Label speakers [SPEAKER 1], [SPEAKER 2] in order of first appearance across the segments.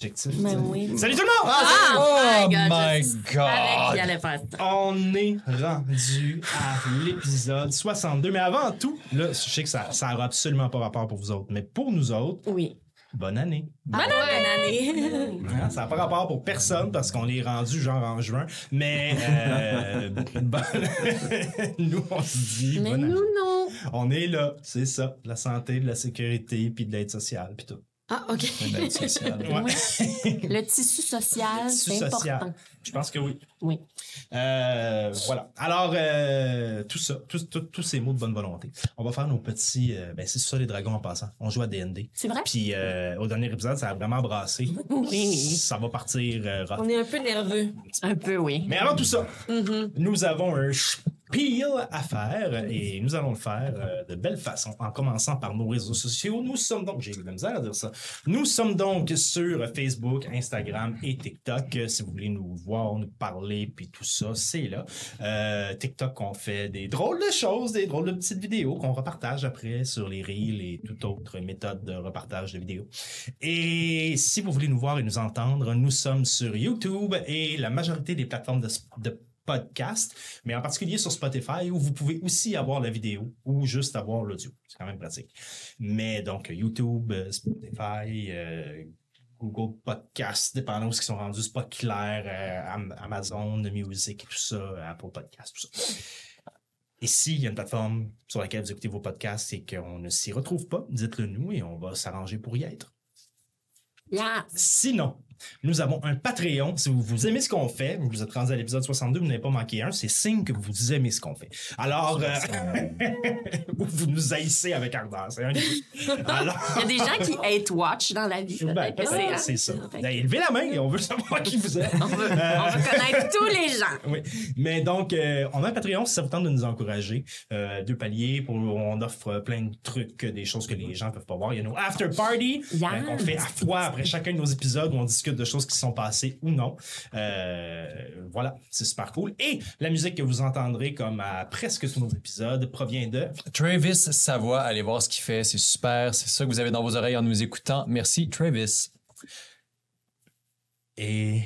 [SPEAKER 1] Objectif,
[SPEAKER 2] Ben oui.
[SPEAKER 1] Salut tout le monde!
[SPEAKER 2] Ah,
[SPEAKER 3] Oh
[SPEAKER 2] my God.
[SPEAKER 1] On est rendu à l'épisode 62. Mais avant tout, là, je sais que ça aura absolument pas rapport pour vous autres, mais pour nous autres,
[SPEAKER 2] Oui.
[SPEAKER 1] bonne année.
[SPEAKER 2] Bonne année.
[SPEAKER 1] Hein, ça n'a pas rapport pour personne parce qu'on est rendu genre en juin. Mais euh, bonne- nous, on se dit
[SPEAKER 2] Mais
[SPEAKER 1] bonne année.
[SPEAKER 2] nous, non.
[SPEAKER 1] On est là, c'est ça. De la santé, de la sécurité, puis de l'aide sociale, puis tout.
[SPEAKER 2] Ah, OK.
[SPEAKER 1] Ouais.
[SPEAKER 2] Le tissu social,
[SPEAKER 1] Le tissu
[SPEAKER 2] c'est
[SPEAKER 1] social.
[SPEAKER 2] important.
[SPEAKER 1] Je pense que oui.
[SPEAKER 2] Oui.
[SPEAKER 1] Euh, voilà. Alors, euh, tout ça, tous- tous- tous ces mots de bonne volonté. On va faire nos petits. euh, ben, c'est ça, les dragons en passant. On joue à DND.
[SPEAKER 2] C'est vrai?
[SPEAKER 1] Puis, euh, au dernier épisode, ça a vraiment brassé.
[SPEAKER 2] Oui.
[SPEAKER 1] Ça va partir euh.
[SPEAKER 4] On est un peu nerveux.
[SPEAKER 2] Un peu, oui.
[SPEAKER 1] Mais avant tout ça, nous avons un spiel à faire et nous allons le faire euh, de belle façon en commençant par nos réseaux sociaux. Nous sommes donc, j'ai eu de la misère à dire ça, nous sommes donc sur Facebook, Instagram et TikTok. Si vous voulez nous voir, nous parler, puis tout ça, c'est là. Euh, TikTok, on fait des drôles de choses, des drôles de petites vidéos qu'on repartage après sur les Reels et toute autre méthode de repartage de vidéos. Et si vous voulez nous voir et nous entendre, nous sommes sur YouTube et la majorité des plateformes de, de podcast, mais en particulier sur Spotify où vous pouvez aussi avoir la vidéo ou juste avoir l'audio. C'est quand même pratique. Mais donc YouTube, euh, Spotify, euh, Google Podcast, dépendant où ils sont rendus, c'est pas clair, euh, Am- Amazon Music, tout ça, Apple Podcast, tout ça. Et s'il y a une plateforme sur laquelle vous écoutez vos podcasts et qu'on ne s'y retrouve pas, dites-le nous et on va s'arranger pour y être. Sinon, nous avons un Patreon. Si vous, vous aimez ce qu'on fait, vous êtes rendu à l'épisode 62, vous n'avez pas manqué un, c'est signe que vous aimez ce qu'on fait. Alors, euh, ou vous nous haïssez avec ardeur. C'est un. Alors,
[SPEAKER 2] Il y a des gens qui hate watch dans la vie.
[SPEAKER 1] ben,
[SPEAKER 2] c'est, hein.
[SPEAKER 1] ça.
[SPEAKER 2] Que
[SPEAKER 1] Ben, Levez la main et on veut savoir qui vous êtes.
[SPEAKER 2] On veut, on veut connaître tous les gens.
[SPEAKER 1] Oui. Mais donc, euh, on a un Patreon si ça vous tente de nous encourager. Euh, deux paliers, pour, on offre plein de trucs, des choses que les gens peuvent pas voir. Il y a nos after party
[SPEAKER 2] Yes.
[SPEAKER 1] euh, qu'on fait à fois après chacun de nos épisodes où on discute de choses qui sont passées ou non. Euh, voilà, c'est super cool. Et la musique que vous entendrez comme à presque tous nos épisodes provient de
[SPEAKER 3] Travis Savoie, allez voir ce qu'il fait, c'est super, c'est ça que vous avez dans vos oreilles en nous écoutant. Merci Travis.
[SPEAKER 1] et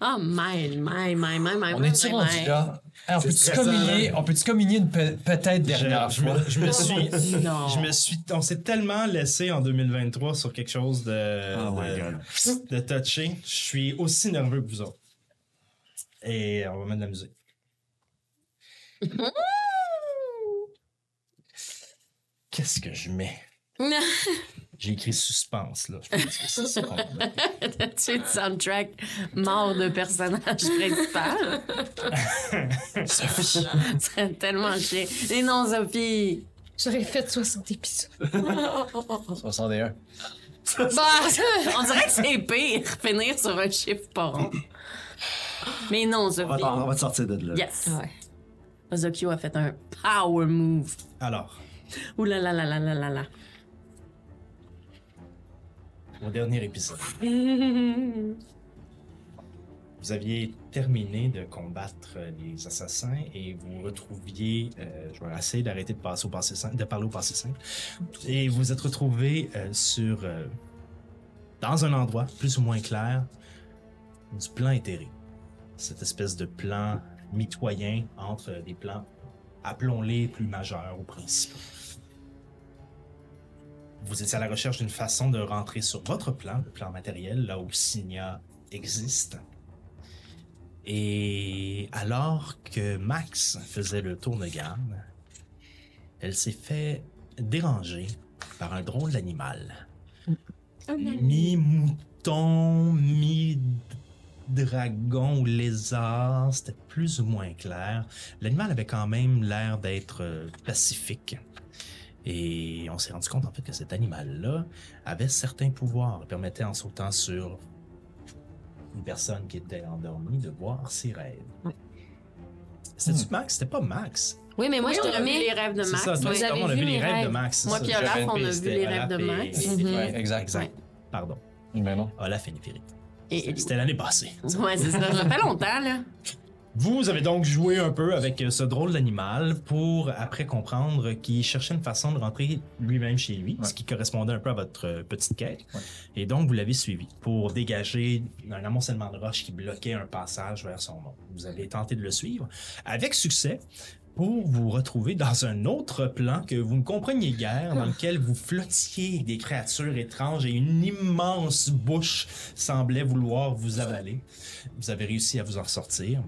[SPEAKER 2] Oh, my, my, my, my, my,
[SPEAKER 3] On
[SPEAKER 2] my,
[SPEAKER 3] est-tu rendu là? On peut-tu
[SPEAKER 1] stressant,
[SPEAKER 3] communier, on peut-tu communier une pe- peut-être
[SPEAKER 1] je,
[SPEAKER 3] dernière
[SPEAKER 1] je
[SPEAKER 3] fois?
[SPEAKER 1] me, je me suis
[SPEAKER 2] Non.
[SPEAKER 1] je me suis on s'est tellement laissé en 2023 sur quelque chose de
[SPEAKER 3] Oh my
[SPEAKER 1] de-
[SPEAKER 3] God.
[SPEAKER 1] de touché. Je suis aussi nerveux que vous autres. Et on va mettre de la musique. Qu'est-ce que je mets? J'ai écrit suspense, là. Je pense que c'est ça qu'on
[SPEAKER 2] tu es soundtrack mort de personnage principal.
[SPEAKER 3] Sophie.
[SPEAKER 2] C'est tellement chiant. Et non, Sophie.
[SPEAKER 4] J'aurais fait 60 épisodes.
[SPEAKER 3] 61.
[SPEAKER 4] Bah,
[SPEAKER 2] On dirait que c'est pire finir sur un chiffre pas rond. Mais non,
[SPEAKER 5] On
[SPEAKER 2] Sophie.
[SPEAKER 5] va, on va te sortir de là.
[SPEAKER 2] Yes.
[SPEAKER 4] ouais.
[SPEAKER 2] Ozokyo a fait un power move.
[SPEAKER 1] Alors,
[SPEAKER 2] Ouh là là là là là là là.
[SPEAKER 1] Au dernier épisode, vous aviez terminé de combattre les assassins et vous retrouviez. euh, je vais essayer d'arrêter de, passer au passé simple- de parler au passé simple. Et vous êtes retrouvés euh, sur. euh, dans un endroit plus ou moins clair du plan éthéré. Cette espèce de plan mitoyen entre des plans, appelons-les plus majeurs ou principaux. Vous étiez à la recherche d'une façon de rentrer sur votre plan, le plan matériel, là où Signa existe. Et alors que Max faisait le tour de garde, elle s'est fait déranger par un drôle d'animal. Mi-mouton, mi-dragon ou lézard, c'était plus ou moins clair. L'animal avait quand même l'air d'être euh, pacifique. Et on s'est rendu compte en fait que cet animal-là avait certains pouvoirs. Il permettait en sautant sur une personne qui était endormie de voir ses rêves. C'était-tu Max? C'était pas Max.
[SPEAKER 2] Oui, mais moi,
[SPEAKER 1] Oui,
[SPEAKER 2] je
[SPEAKER 1] on
[SPEAKER 2] te
[SPEAKER 1] a vu
[SPEAKER 2] remets.
[SPEAKER 1] les
[SPEAKER 2] rêves de
[SPEAKER 1] C'est
[SPEAKER 2] Max.
[SPEAKER 1] ça, toi,
[SPEAKER 2] oui.
[SPEAKER 1] c'est comme on a vu les rêves de Max.
[SPEAKER 2] Moi puis Olaf, on a vu les rêves de Max.
[SPEAKER 1] et-.
[SPEAKER 3] Ouais, exact.
[SPEAKER 1] Exact. Pardon.
[SPEAKER 3] Ben non.
[SPEAKER 1] Olaf et.
[SPEAKER 2] Et, et-
[SPEAKER 1] C'était l'année passée.
[SPEAKER 2] Ouais, c'est ça. Ça fait longtemps, là.
[SPEAKER 1] Vous avez donc joué un peu avec euh, ce drôle d'animal pour après comprendre qu'il cherchait une façon de rentrer lui-même chez lui, ce qui correspondait un peu à votre euh, petite quête.
[SPEAKER 3] Ouais.
[SPEAKER 1] Et donc vous l'avez suivi pour dégager un amoncellement de roches qui bloquait un passage vers son monde. Vous avez tenté de le suivre avec succès pour vous retrouver dans un autre plan que vous ne compreniez guère, dans lequel vous flottiez des créatures étranges et une immense bouche semblait vouloir vous avaler. Vous avez réussi à vous en ressortir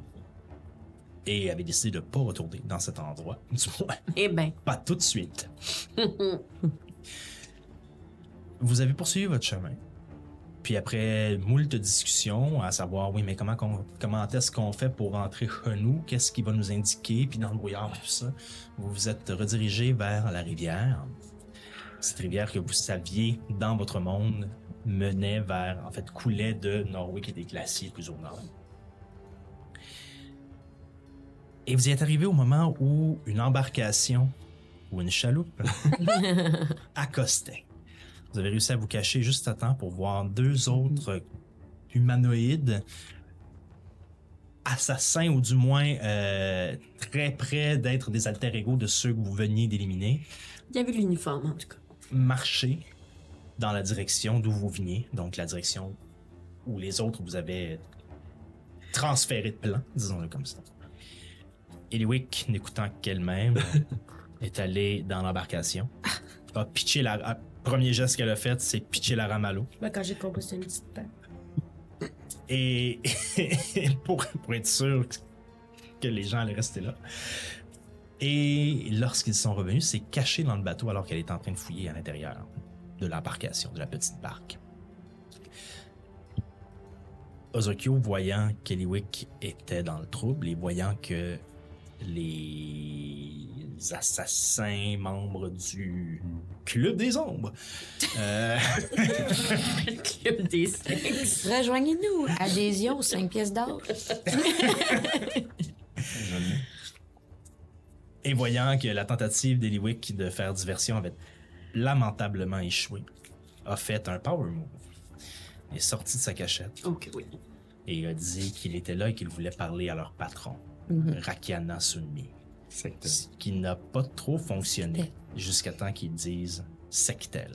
[SPEAKER 1] et avez décidé de ne pas retourner dans cet endroit. Du moins,
[SPEAKER 2] Eh ben.
[SPEAKER 1] pas tout de suite. Vous avez poursuivi votre chemin. Puis après moult discussions, à savoir, oui, mais comment, qu'on- comment est-ce qu'on fait pour rentrer chez nous? Qu'est-ce qui va nous indiquer? Puis dans le brouillard, tout ça, vous vous êtes redirigé vers la rivière. Cette rivière que vous saviez dans votre monde menait vers, en fait, coulait de Norway, et des glaciers plus au nord. Et vous y êtes arrivé au moment où une embarcation ou une chaloupe accostait. Vous avez réussi à vous cacher juste à temps pour voir deux autres humanoïdes assassins ou du moins euh, très près d'être des alter ego de ceux que vous veniez d'éliminer
[SPEAKER 2] Il y avait l'uniforme, en tout cas.
[SPEAKER 1] marcher dans la direction d'où vous veniez, donc la direction où les autres vous avaient transféré de plan, disons-le comme ça. Eliwick, n'écoutant qu'elle-même, est allée dans l'embarcation, a pitché la... a- premier geste qu'elle a fait, c'est pitcher la rame à l'eau.
[SPEAKER 4] Ben, quand j'ai compris, c'était une petite paire.
[SPEAKER 1] Et pour, pour être sûr que les gens allaient rester là. Et lorsqu'ils sont revenus, c'est caché dans le bateau alors qu'elle est en train de fouiller à l'intérieur de l'embarcation, de la petite barque. Ozokyo, voyant qu'Eliwick était dans le trouble et voyant que les assassins membres du Club des Ombres euh,
[SPEAKER 2] Le club des sexes.
[SPEAKER 5] Rejoignez-nous. Adhésion, 5 pièces d'or.
[SPEAKER 1] Et voyant que la tentative d'Eliwick de faire diversion avait lamentablement échoué, a fait un power move. Il est sorti de sa cachette
[SPEAKER 2] Ok, oui.
[SPEAKER 1] et a dit qu'il était là et qu'il voulait parler à leur patron, Rakiana Sunmi. Ce qui n'a pas trop fonctionné jusqu'à temps qu'ils disent sectel.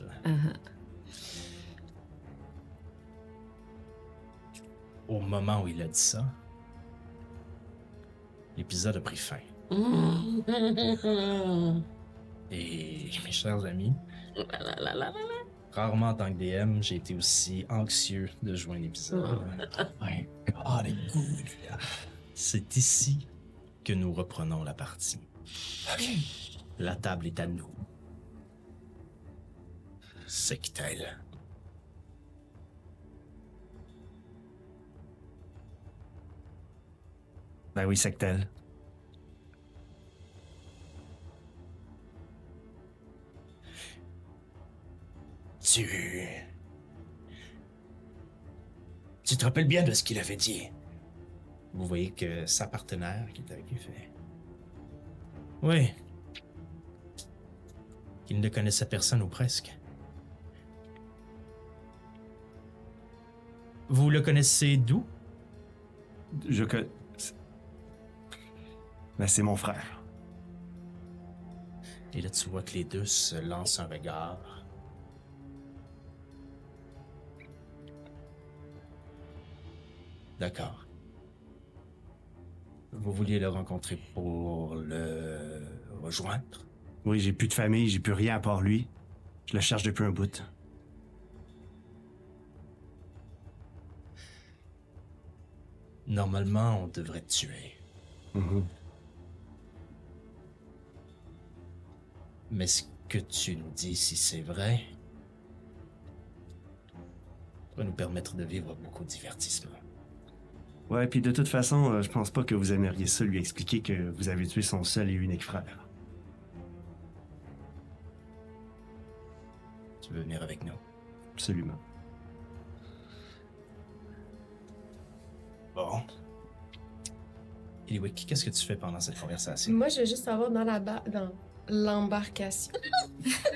[SPEAKER 1] Au moment où il a dit ça, l'épisode a pris fin. Et mes chers amis, rarement en tant que DM, j'ai été aussi anxieux de jouer un épisode.
[SPEAKER 3] My God.
[SPEAKER 1] C'est ici que nous reprenons la partie. La table est à nous. Sectel.
[SPEAKER 6] Ben oui, sectel.
[SPEAKER 1] Tu... Tu te rappelles bien de ce qu'il avait dit. Vous voyez que sa partenaire qui est avec lui fait... Oui. Qu'il ne connaissait personne ou presque. Vous le connaissez d'où?
[SPEAKER 6] Je que. Ben, c'est mon frère.
[SPEAKER 1] Et là, tu vois que les deux se lancent un regard. D'accord. Vous vouliez le rencontrer pour le rejoindre?
[SPEAKER 6] Oui, j'ai plus de famille, j'ai plus rien à part lui. Je le cherche depuis un bout.
[SPEAKER 1] Normalement, on devrait te tuer.
[SPEAKER 6] Mhm.
[SPEAKER 1] Mais ce que tu nous dis, si c'est vrai, va nous permettre de vivre beaucoup de divertissement.
[SPEAKER 6] Ouais, puis de toute façon, euh, je pense pas que vous aimeriez ça lui expliquer que vous avez tué son seul et unique frère.
[SPEAKER 1] Tu veux venir avec nous?
[SPEAKER 6] Absolument.
[SPEAKER 1] Bon. Eliwick, qu'est-ce que tu fais pendant cette conversation?
[SPEAKER 4] Moi, je veux juste savoir dans la ba- dans l'embarcation.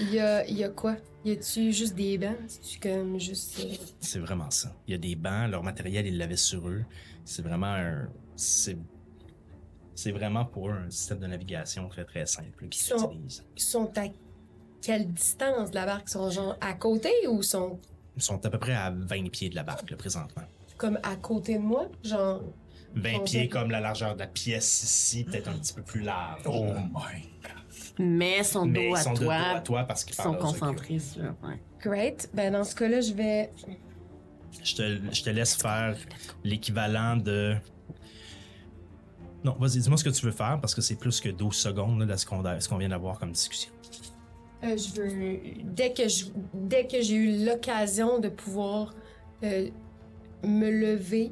[SPEAKER 4] Il y a, il y a quoi? Y a-tu juste des bancs? C'est-tu comme juste. euh,
[SPEAKER 1] C'est vraiment ça. Il y a des bancs, leur matériel, ils l'avaient sur eux. C'est vraiment un. C'est. C'est vraiment pour eux un système de navigation très très simple qu'ils
[SPEAKER 4] Qui sont-
[SPEAKER 1] utilisent.
[SPEAKER 4] Ils sont à quelle distance de la barque? Ils sont genre à côté ou sont
[SPEAKER 1] Ils sont à peu près à 20 pieds de la barque, là, présentement.
[SPEAKER 4] comme à côté de moi? Genre.
[SPEAKER 1] 20
[SPEAKER 4] Bon,
[SPEAKER 1] pieds
[SPEAKER 4] c'est-
[SPEAKER 1] comme la largeur de la pièce ici, peut-être un petit peu plus large.
[SPEAKER 3] Oh my.
[SPEAKER 2] Mais son dos
[SPEAKER 1] Mais
[SPEAKER 2] à
[SPEAKER 1] sont de dos
[SPEAKER 2] toi.
[SPEAKER 1] à toi parce qu'ils
[SPEAKER 2] Ils sont concentrés sur. Ouais.
[SPEAKER 4] Great. Ben, dans ce cas-là, je vais.
[SPEAKER 1] Je te, je te laisse faire l'équivalent de. Non, vas-y, dis-moi ce que tu veux faire parce que c'est plus que 12 secondes là, de ce qu'on ce qu'on vient d'avoir comme discussion.
[SPEAKER 4] Euh, je veux. Dès que je, dès que j'ai eu l'occasion de pouvoir euh, me lever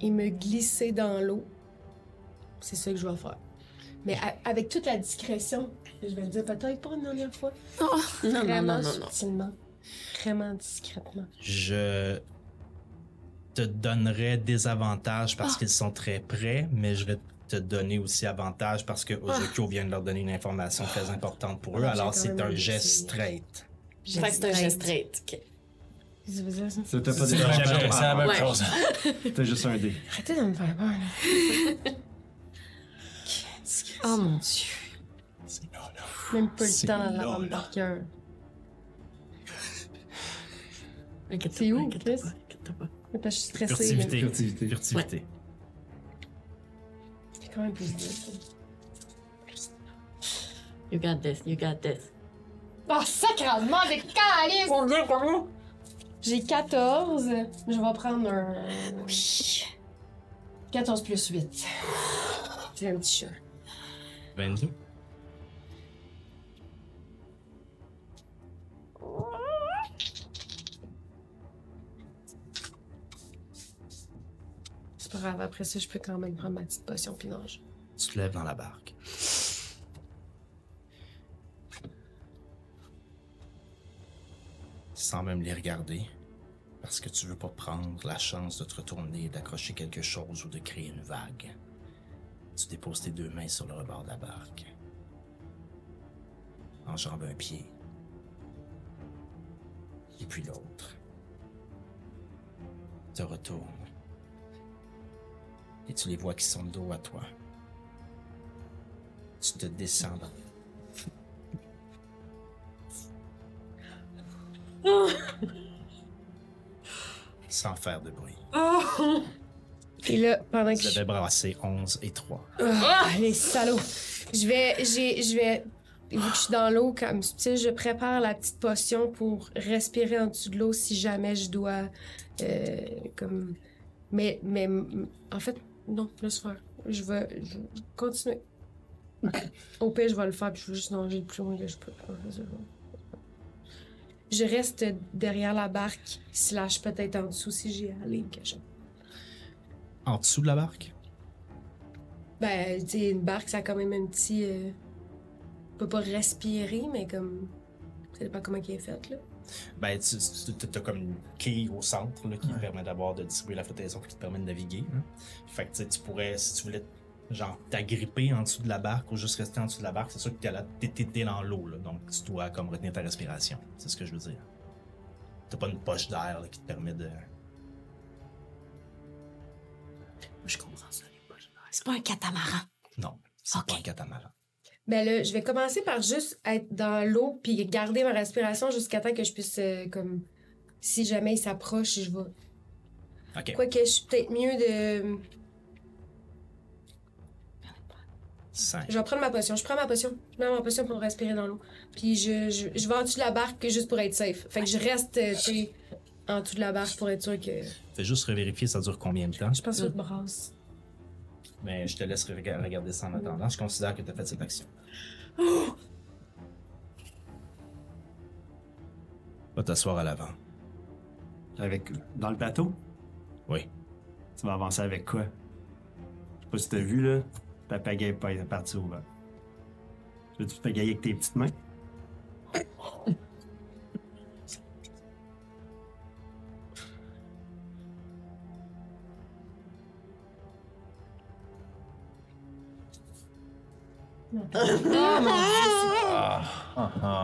[SPEAKER 4] et me glisser dans l'eau, c'est ça que je vais faire. Mais avec toute la discrétion, je vais le dire peut-être pas une dernière fois.
[SPEAKER 2] Non, non,
[SPEAKER 4] Vraiment
[SPEAKER 2] non, non, non.
[SPEAKER 4] subtilement. Vraiment discrètement.
[SPEAKER 1] Je te donnerai des avantages parce qu'ils sont très près, mais je vais te donner aussi avantage parce que Ozokyo vient de leur donner une information très importante pour eux.
[SPEAKER 4] Ah,
[SPEAKER 1] Alors c'est un geste straight.
[SPEAKER 2] C'est un geste straight. Ok.
[SPEAKER 6] C'était pas des
[SPEAKER 1] jamais
[SPEAKER 3] la même chose.
[SPEAKER 6] C'était juste un dé.
[SPEAKER 4] Arrêtez de me faire peur, là. oh mon dieu. Même pas le
[SPEAKER 3] C'est
[SPEAKER 4] temps
[SPEAKER 3] là,
[SPEAKER 4] la par cœur. C'est où, Chris? Parce que je suis stressée.
[SPEAKER 1] Furtivité.
[SPEAKER 6] Furtivité.
[SPEAKER 1] Furtivité.
[SPEAKER 4] C'est quand même plus dur.
[SPEAKER 2] You got this, you got this.
[SPEAKER 4] Oh, sacrément, j'ai calice!
[SPEAKER 2] Combien, combien?
[SPEAKER 4] J'ai 14. Je vais prendre un. Oui. 14 plus 8. J'ai un petit chat.
[SPEAKER 1] 22.
[SPEAKER 4] C'est pas grave, après ça, je peux quand même prendre ma petite potion puis.
[SPEAKER 1] Tu te lèves dans la barque. Sans même les regarder, parce que tu veux pas prendre la chance de te retourner et d'accrocher quelque chose ou de créer une vague. Tu déposes tes deux mains sur le rebord de la barque. Enjambe un pied. Et puis l'autre. Te retourne. Et tu les vois qui sont dos à toi. Tu te descends dans- Sans faire de bruit.
[SPEAKER 4] Et là, pendant que
[SPEAKER 1] Vous
[SPEAKER 4] je
[SPEAKER 1] avez brassé 11 et 3.
[SPEAKER 4] Ah, les salauds! Je vais, j'ai, je vais, vu que je suis dans l'eau comme subtil, je prépare la petite potion pour respirer en dessous de l'eau si jamais je dois, euh, comme, mais, mais, en fait, non, laisse faire. Je vais, je vais continuer. Au pire, je vais le faire, puis je vais juste nager le plus loin que je peux. Je reste derrière la barque, slash peut-être en dessous si j'ai à aller quelque chose.
[SPEAKER 1] En dessous de la barque?
[SPEAKER 4] Ben, tu une barque, ça a quand même un petit. Euh... On peut pas respirer, mais comme. Ça dépend comment il est fait, là.
[SPEAKER 1] Ben, tu as comme une quille au centre là, qui te permet d'avoir de distribuer la flottaison qui te permet de naviguer. Fait que tu tu pourrais, si tu voulais, genre, t'agripper en dessous de la barque ou juste rester en dessous de la barque, c'est sûr que t'es là- t'es- dans l'eau. Donc, tu dois comme retenir ta respiration. C'est ce que je veux dire. T'as pas une poche d'air qui te permet de.
[SPEAKER 2] Je comprends ça, les poches. C'est pas un catamaran.
[SPEAKER 1] Non, c'est pas un catamaran.
[SPEAKER 4] Ben là, je vais commencer par juste être dans l'eau puis garder ma respiration jusqu'à temps que je puisse, euh, comme. Si jamais il s'approche, je vais.
[SPEAKER 1] Ok.
[SPEAKER 4] Quoique, je suis peut-être mieux de.
[SPEAKER 1] 5.
[SPEAKER 4] Je vais prendre ma potion. Je prends ma potion. Je mets ma potion pour respirer dans l'eau. Puis je, je, je vais en dessous de la barque juste pour être safe. Fait que je reste, euh, en dessous de la barque pour être sûr que.
[SPEAKER 1] Fais juste revérifier ça dure combien de temps?
[SPEAKER 4] Je pense que brasse.
[SPEAKER 1] Mais je te laisse rega- regarder ça en attendant. Je considère que tu as fait cette action. Va t'asseoir à l'avant.
[SPEAKER 6] Avec, dans le bateau?
[SPEAKER 1] Oui.
[SPEAKER 6] Tu vas avancer avec quoi? Je sais pas si t'as vu, là. Ta pagaie est pas partie au vent. Veux-tu te pagailler avec tes petites mains?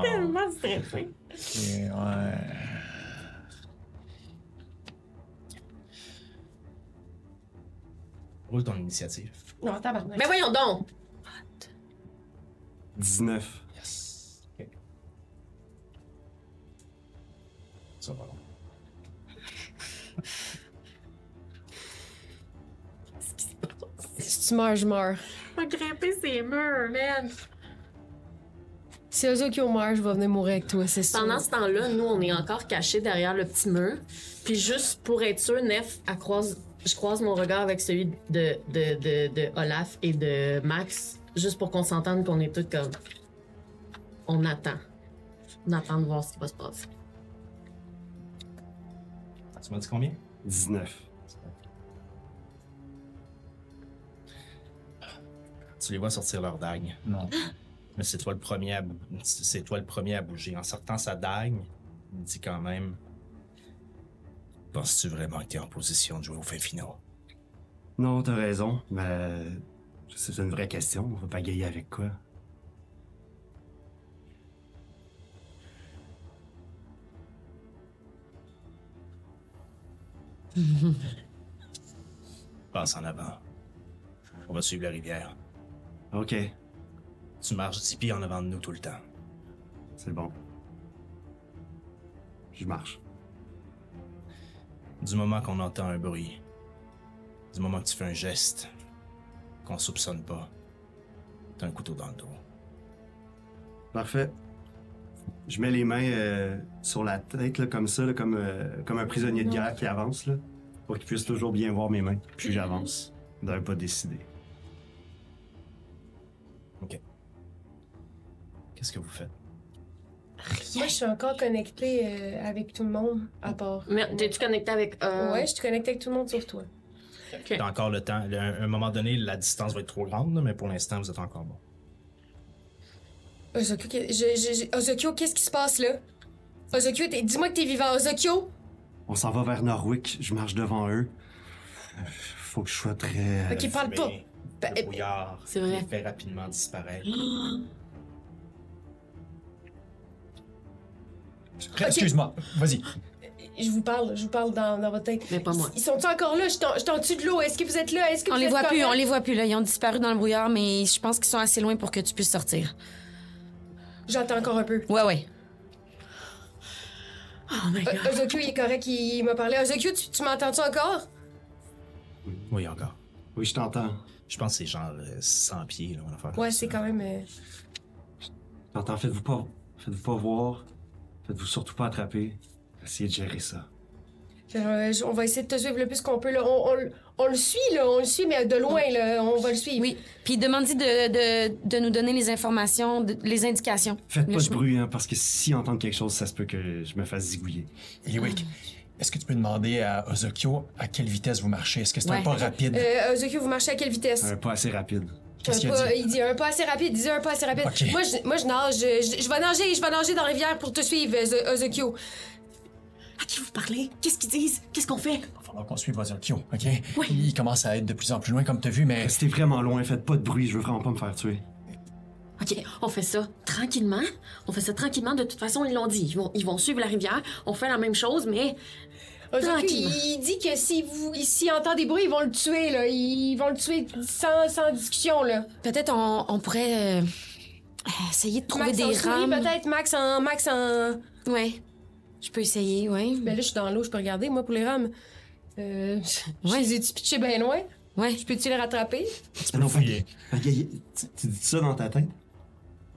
[SPEAKER 2] Tellement stressé.
[SPEAKER 3] Ok, ouais.
[SPEAKER 1] Roule ton initiative.
[SPEAKER 4] Non, tabarnak.
[SPEAKER 2] Mais voyons donc!
[SPEAKER 6] 19.
[SPEAKER 1] Yes. Ok. Ça va long.
[SPEAKER 4] Si tu meurs, je meurs.
[SPEAKER 2] Grimper ces murs, man!
[SPEAKER 4] Si Ozokyo meurt, je vais venir mourir avec toi, c'est sûr.
[SPEAKER 2] Pendant ce temps-là, nous, on est encore cachés derrière le petit mur. Puis juste pour être sûr, Nef, croise, je croise mon regard avec celui de, de, de, de Olaf et de Max, juste pour qu'on s'entende qu'on est tous comme... On attend. On attend de voir ce qui va se passer.
[SPEAKER 1] Tu m'as dit combien?
[SPEAKER 6] 19.
[SPEAKER 1] Tu les vois sortir leur dague.
[SPEAKER 3] Non.
[SPEAKER 1] Mais c'est toi le premier à, c'est toi le premier à bouger. En sortant sa dague, il dit quand même Penses-tu vraiment que t'es en position de jouer au fin finaux?
[SPEAKER 6] Non, t'as raison, mais c'est une vraie question. On va pagayer avec quoi?
[SPEAKER 1] Passe en avant. On va suivre la rivière.
[SPEAKER 6] Ok,
[SPEAKER 1] Tu marches 10 pieds en avant de nous tout le temps.
[SPEAKER 6] c'est bon. Je marche.
[SPEAKER 1] Du moment qu'on entend un bruit, du moment que tu fais un geste, qu'on soupçonne pas, t'as un couteau dans le dos.
[SPEAKER 6] Parfait. Je mets les mains euh, sur la tête, là, comme ça, là, comme, euh, comme un prisonnier de guerre qui avance, là, pour qu'il puisse toujours bien voir mes mains. Puis j'avance, d'un pas décidé.
[SPEAKER 1] Ok. Qu'est-ce que vous faites?
[SPEAKER 4] Moi, je suis encore connectée euh, avec tout le monde, à part.
[SPEAKER 2] Mais t'es-tu connecté avec... Euh...
[SPEAKER 4] Ouais, je suis connectée avec tout le monde sur toi.
[SPEAKER 2] Ok.
[SPEAKER 1] T'as encore le temps. Le- À un moment donné, la distance va être trop grande, là, mais pour l'instant, vous êtes encore bon.
[SPEAKER 4] Ozokyo, qu'est- je- je- je- Ozokyo, qu'est-ce qui se passe là? Ozokyo, t'es- dis-moi que t'es vivant. Ozokyo!
[SPEAKER 6] On s'en va vers Norwick, je marche devant eux. Faut que je sois très...
[SPEAKER 4] Ok, parle pas.
[SPEAKER 1] Mais le brouillard
[SPEAKER 2] C'est vrai.
[SPEAKER 1] les fait rapidement disparaître.
[SPEAKER 3] Excuse-moi, vas-y.
[SPEAKER 4] Je vous parle, je vous parle dans, dans votre tête.
[SPEAKER 2] Mais pas moi.
[SPEAKER 4] Ils sont encore là? Je suis en- dessous de l'eau. Est-ce que vous êtes là? Est-ce que
[SPEAKER 5] On
[SPEAKER 4] vous
[SPEAKER 5] les
[SPEAKER 4] êtes
[SPEAKER 5] voit plus, on les voit plus là. Ils ont disparu dans le brouillard, mais je pense qu'ils sont assez loin pour que tu puisses sortir.
[SPEAKER 4] J'entends encore un peu.
[SPEAKER 5] Ouais, ouais.
[SPEAKER 2] Oh my god.
[SPEAKER 4] Euh, Ozokyo, il est correct, il, il m'a parlé. Ozokyo, tu, tu m'entends-tu encore?
[SPEAKER 1] Oui, encore.
[SPEAKER 6] Oui, je t'entends.
[SPEAKER 1] Je pense que c'est genre euh, 100 pieds, là, on va faire.
[SPEAKER 4] Ouais, c'est quand même. euh,
[SPEAKER 6] T'entends, faites-vous pas... Faites-vous pas voir. Faites-vous surtout pas attraper. Essayez de gérer ça.
[SPEAKER 4] euh, on va essayer de te suivre le plus qu'on peut. Là. On, on le- on le suit, là. On le suit, mais de loin, là. On va le suivre.
[SPEAKER 5] Oui. Puis demande-y de, de, de nous donner les informations, de- les indications.
[SPEAKER 6] Faites
[SPEAKER 5] Le
[SPEAKER 6] pas de bruit, hein, parce que s'ils entendent quelque chose, ça se peut que je me fasse zigouiller.
[SPEAKER 3] Eliwick, est-ce que tu peux demander à Ozokyo à quelle vitesse vous marchez? Est-ce que c'est un
[SPEAKER 5] Ouais.
[SPEAKER 3] pas rapide?
[SPEAKER 4] Euh, Ozokyo, vous marchez à quelle vitesse?
[SPEAKER 6] Un pas assez rapide.
[SPEAKER 3] Qu'est-ce
[SPEAKER 4] Un
[SPEAKER 3] qu'il a
[SPEAKER 4] pas-
[SPEAKER 3] dit?
[SPEAKER 4] Il dit un pas assez rapide, il dit un pas assez rapide.
[SPEAKER 3] Ok.
[SPEAKER 4] Moi, je, moi, je nage, je, je vais nager, je vais nager dans la rivière pour te suivre, Ozo- Ozokyo.
[SPEAKER 2] À qui vous parlez? Qu'est-ce qu'ils disent? Qu'est-ce qu'on fait?
[SPEAKER 3] Il va falloir qu'on suive Ozokyo, OK? Il commence à être de plus en plus loin, comme tu as vu, mais...
[SPEAKER 6] Restez vraiment loin, faites pas de bruit, je veux vraiment pas me faire tuer.
[SPEAKER 2] OK, on fait ça tranquillement. On fait ça tranquillement. De toute façon, ils l'ont dit. Ils vont, ils vont suivre la rivière. On fait la même chose, mais Tranquillement.
[SPEAKER 4] il, dit que si vous, s'il entend des bruits, ils vont le tuer, là. Ils vont le tuer sans, sans discussion, là.
[SPEAKER 5] Peut-être on, on pourrait euh, essayer de trouver
[SPEAKER 4] Max en
[SPEAKER 5] des
[SPEAKER 4] souris,
[SPEAKER 5] rames.
[SPEAKER 4] peut-être. Max en, Max en...
[SPEAKER 5] Ouais. Je peux essayer, ouais.
[SPEAKER 4] Ben là, je suis dans l'eau, je peux regarder, moi, pour les rames. Euh, je
[SPEAKER 5] Ouais.
[SPEAKER 4] les ai-tu pitchés bien loin?
[SPEAKER 5] Ouais.
[SPEAKER 4] Je peux-tu le rattraper?
[SPEAKER 6] Ah non, fait que-
[SPEAKER 1] fouiller.
[SPEAKER 6] fait que, tu, tu dis ça dans ta tête?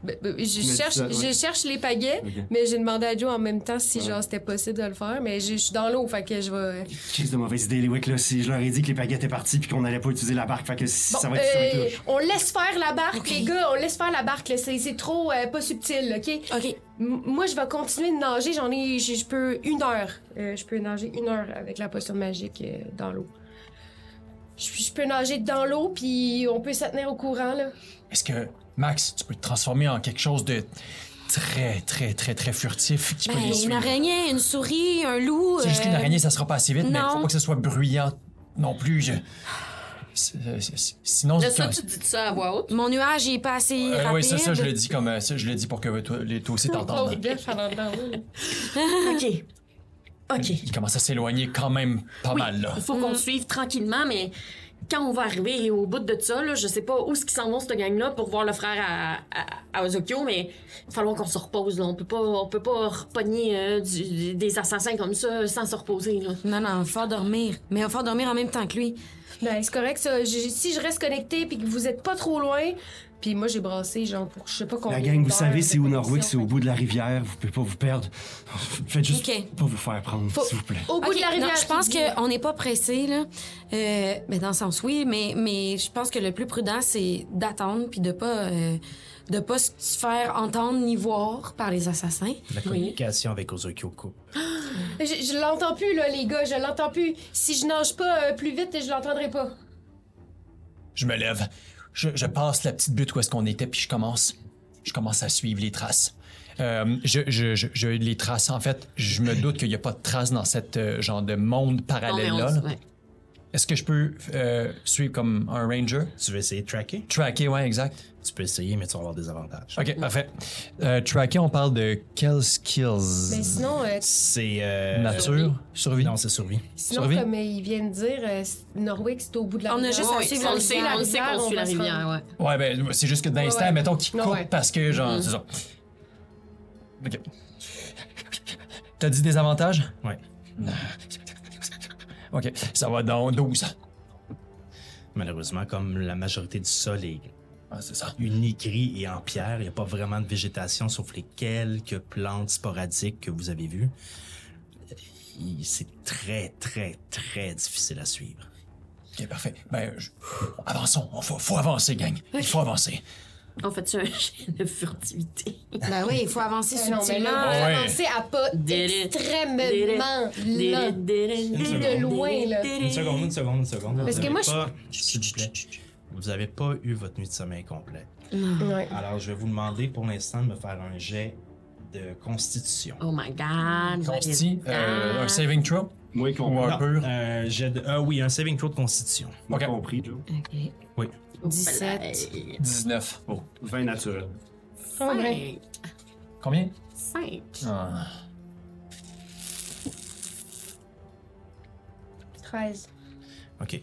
[SPEAKER 4] Ben, ben, je, cherche,
[SPEAKER 6] ça, ouais.
[SPEAKER 4] je cherche les pagaies, mais j'ai demandé à Joe en même temps si
[SPEAKER 6] Ouais.
[SPEAKER 4] genre c'était possible de le faire, mais je, je suis dans l'eau, fait que je vais.
[SPEAKER 6] Crise de mauvaise idée, Lewick, là. Si je leur ai dit que les paquets étaient partis puis qu'on allait pas utiliser la barque, fait que si
[SPEAKER 4] Bon,
[SPEAKER 6] ça va être sur
[SPEAKER 4] euh,
[SPEAKER 6] les touches.
[SPEAKER 4] on laisse faire la barque, les gars, on laisse faire la barque, là, c'est c'est trop euh, pas subtil, ok?
[SPEAKER 5] OK.
[SPEAKER 4] M- moi, je vais continuer de nager, j'en ai. Je je peux une heure. Euh, je peux nager une heure avec la potion magique euh, dans l'eau. Je je peux nager dans l'eau, puis on peut se tenir au courant, là.
[SPEAKER 3] Est-ce que, Max, tu peux te transformer en quelque chose de très, très, très, très furtif qui peut
[SPEAKER 5] Ben,
[SPEAKER 3] les
[SPEAKER 5] une araignée, une souris, un loup.
[SPEAKER 3] C'est juste qu'une
[SPEAKER 5] euh,
[SPEAKER 3] araignée, ça sera pas assez vite, mais
[SPEAKER 5] non.
[SPEAKER 3] faut pas que ce soit bruyant non plus. Je... C'est- c'est- c'est- Sinon, c'est
[SPEAKER 2] ça, tu dis ça à voix haute?
[SPEAKER 5] Mon nuage, il est pas assez
[SPEAKER 3] Euh,
[SPEAKER 5] rapide.
[SPEAKER 3] oui, ça, ça, je le dis comme euh, ça, je le dis pour que toi, les toi aussi
[SPEAKER 4] entend, là.
[SPEAKER 2] OK. OK.
[SPEAKER 3] Il commence à s'éloigner quand même pas
[SPEAKER 2] Oui,
[SPEAKER 3] mal là.
[SPEAKER 2] Il faut qu'on le suive tranquillement, mais quand on va arriver au bout de ça, là, je sais pas où est-ce qu'ils s'en vont, cette gang-là, pour voir le frère à, à, à Ozokyo, mais il va falloir qu'on se repose. Là. On peut pas, on peut pas repogner euh, du- des assassins comme ça sans se reposer. Là.
[SPEAKER 5] Non, non, faut dormir. Mais faut dormir en même temps que lui.
[SPEAKER 4] Ben, c'est correct, ça. Si je reste connecté puis que vous êtes pas trop loin, puis moi, j'ai brassé, genre, pour je sais pas combien
[SPEAKER 6] La gang, vous savez, c'est Norwick,
[SPEAKER 4] connexion,
[SPEAKER 6] c'est au bout de la rivière. Vous pouvez pas vous perdre. Faites juste
[SPEAKER 5] Ok.
[SPEAKER 6] pas vous faire prendre,
[SPEAKER 4] Faut-
[SPEAKER 6] s'il vous plaît.
[SPEAKER 4] Au bout de la rivière.
[SPEAKER 5] non, je pense qu'on n'est pas pressé, là. Euh, ben, dans le sens, oui, mais, mais je pense que le plus prudent, c'est d'attendre puis de pas, euh, de pas se faire entendre ni voir par les assassins.
[SPEAKER 1] La communication avec Ozokyo coupe.
[SPEAKER 4] Je, je l'entends plus, là, les gars, je l'entends plus. Si je nage pas euh, plus vite, je l'entendrai pas.
[SPEAKER 3] Je me lève, je, je passe la petite butte où est-ce qu'on était, puis je commence, je commence à suivre les traces. Euh, je, je, je, je- les traces, en fait, je me doute qu'il n'y a pas de traces dans cette euh, genre de monde
[SPEAKER 2] Non, mais
[SPEAKER 3] parallèle
[SPEAKER 2] on-
[SPEAKER 3] là. là.
[SPEAKER 2] ouais.
[SPEAKER 3] Est-ce que je peux euh, suivre comme un ranger?
[SPEAKER 1] Tu veux essayer de tracker?
[SPEAKER 3] Tracker, ouais, exact.
[SPEAKER 1] Tu peux essayer, mais tu vas avoir des avantages.
[SPEAKER 3] Ok, parfait. Euh, tracker, on parle de quelles skills?
[SPEAKER 4] Mais sinon, euh,
[SPEAKER 1] C'est. euh,
[SPEAKER 3] Nature, survie?
[SPEAKER 1] Non, c'est survie.
[SPEAKER 4] sinon
[SPEAKER 3] Survie?
[SPEAKER 4] comme euh, ils viennent de dire, euh, Norwick, c'est au bout de la
[SPEAKER 5] On a
[SPEAKER 4] rivière.
[SPEAKER 5] juste à
[SPEAKER 2] Ouais,
[SPEAKER 5] suivre
[SPEAKER 2] on
[SPEAKER 5] la
[SPEAKER 2] le sait,
[SPEAKER 5] rivière,
[SPEAKER 2] on le sait qu'on
[SPEAKER 4] on
[SPEAKER 2] suit la
[SPEAKER 4] va se
[SPEAKER 2] rivière, ouais.
[SPEAKER 3] Ouais, ben, c'est juste que d'instant,
[SPEAKER 4] Ouais, ouais.
[SPEAKER 3] mettons qu'il
[SPEAKER 4] Ouais,
[SPEAKER 3] coupe
[SPEAKER 4] ouais.
[SPEAKER 3] parce que, genre, c'est ça. Ok. T'as dit des avantages?
[SPEAKER 1] Ouais.
[SPEAKER 3] Ok, ça va dans 12.
[SPEAKER 1] Malheureusement, comme la majorité du sol est
[SPEAKER 3] Ah, c'est ça.
[SPEAKER 1] uni gris et en pierre, il n'y a pas vraiment de végétation sauf les quelques plantes sporadiques que vous avez vues. Il- C'est très, très, très difficile à suivre.
[SPEAKER 3] Ok, parfait. Ben, je- avançons. Faut, faut avancer, gang. Il faut avancer.
[SPEAKER 2] On fait-tu un jet de furtivité?
[SPEAKER 5] Ben oui, il faut avancer
[SPEAKER 4] non, mais
[SPEAKER 5] subtilement.
[SPEAKER 4] là, on va avancer à pas extrêmement lent. de loin, là.
[SPEAKER 1] Une seconde, une seconde, une seconde.
[SPEAKER 4] Parce que moi, je-
[SPEAKER 1] vous n'avez pas eu votre nuit de sommeil complet.
[SPEAKER 4] Ouais.
[SPEAKER 1] Alors, je vais vous demander pour l'instant de me faire un jet de constitution.
[SPEAKER 2] Oh my god.
[SPEAKER 3] Consti, euh, un
[SPEAKER 2] Ah.
[SPEAKER 3] saving throw?
[SPEAKER 6] Moi,
[SPEAKER 3] ou un
[SPEAKER 1] Non,
[SPEAKER 3] pur?
[SPEAKER 1] euh, jet de- ah oui, un saving throw de constitution.
[SPEAKER 6] Moi
[SPEAKER 3] Ok.
[SPEAKER 6] compris, Joe.
[SPEAKER 2] Ok.
[SPEAKER 1] Oui.
[SPEAKER 5] 17.
[SPEAKER 3] 19.
[SPEAKER 6] Oh, 20 naturel.
[SPEAKER 4] Ouais.
[SPEAKER 2] Cinq.
[SPEAKER 3] Combien?
[SPEAKER 2] Cinq.
[SPEAKER 3] Ah.
[SPEAKER 4] 13.
[SPEAKER 1] OK.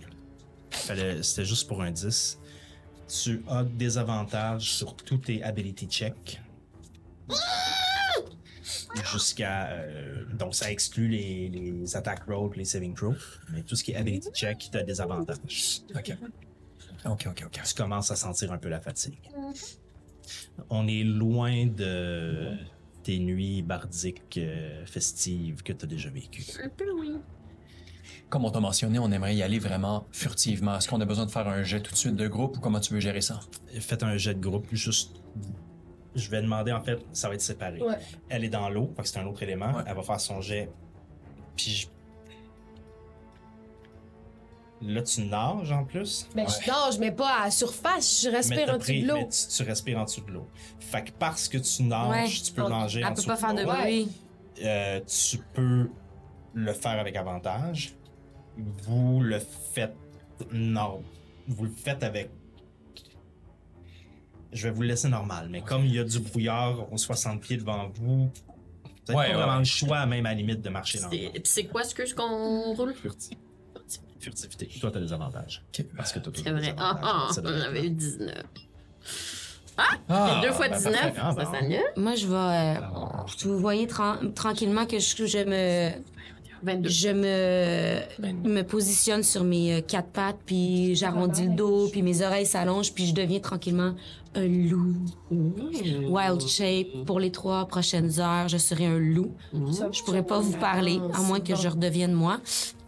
[SPEAKER 1] Fallait- C'était juste pour un 10. Tu as des avantages sur tous tes ability checks. Jusqu'à. euh, donc, ça exclut les, les attack roll les saving throw. Mais tout ce qui est ability check, tu as des avantages.
[SPEAKER 3] Ok. Ok, ok, ok.
[SPEAKER 1] Tu commences à sentir un peu la fatigue. On est loin de tes nuits bardiques euh, festives que tu as déjà vécues.
[SPEAKER 2] Un peu, oui.
[SPEAKER 3] Comme on t'a mentionné, on aimerait y aller vraiment furtivement. Est-ce qu'on a besoin de faire un jet tout de suite de groupe ou comment tu veux gérer ça?
[SPEAKER 1] Faites un jet de groupe, juste. Je vais demander, en fait, ça va être séparé.
[SPEAKER 4] Ouais.
[SPEAKER 1] Elle est dans l'eau, fait que c'est un autre élément.
[SPEAKER 3] Ouais.
[SPEAKER 1] Elle va faire son jet. Puis je- Là, tu nages en plus?
[SPEAKER 4] Ben, je nage, mais pas à la surface. Je respire en dessous de l'eau.
[SPEAKER 1] tu, tu respires en dessous de l'eau. Fait que parce que tu nages,
[SPEAKER 5] Ouais.
[SPEAKER 1] tu peux
[SPEAKER 4] On-
[SPEAKER 1] nager en
[SPEAKER 5] Elle peut
[SPEAKER 1] dessous
[SPEAKER 5] pas faire de
[SPEAKER 1] l'eau.
[SPEAKER 5] bruit.
[SPEAKER 1] Euh, tu peux le faire avec avantage. Vous le faites. Non. Vous le faites avec. Je vais vous le laisser normal, mais comme il y a du brouillard aux 60 pieds devant vous, vous n'avez
[SPEAKER 3] Ouais,
[SPEAKER 1] pas
[SPEAKER 3] ouais,
[SPEAKER 1] vraiment le choix, même à la limite, de marcher dans.
[SPEAKER 2] Puis c'est quoi ce que ce qu'on roule?
[SPEAKER 1] Furtivité. Toi, tu as des avantages. Parce que toi,
[SPEAKER 2] C'est vrai. Ah, ah,
[SPEAKER 1] Ça devrait être
[SPEAKER 2] j'avais eu 19.
[SPEAKER 3] Ah,
[SPEAKER 2] Deux fois
[SPEAKER 1] ben,
[SPEAKER 2] 19,
[SPEAKER 1] parfait. Ah,
[SPEAKER 2] ça
[SPEAKER 1] bon.
[SPEAKER 2] s'annule.
[SPEAKER 5] Moi, je vais. euh, vous voyez tran- tranquillement que je, je me.
[SPEAKER 2] 22.
[SPEAKER 5] Je me, me positionne sur mes euh, quatre pattes, puis j'arrondis le dos, puis mes oreilles s'allongent, puis je deviens tranquillement un loup. Wild shape. Pour les trois prochaines heures, je serai un loup. Je pourrais pas vous parler, à moins que je redevienne moi,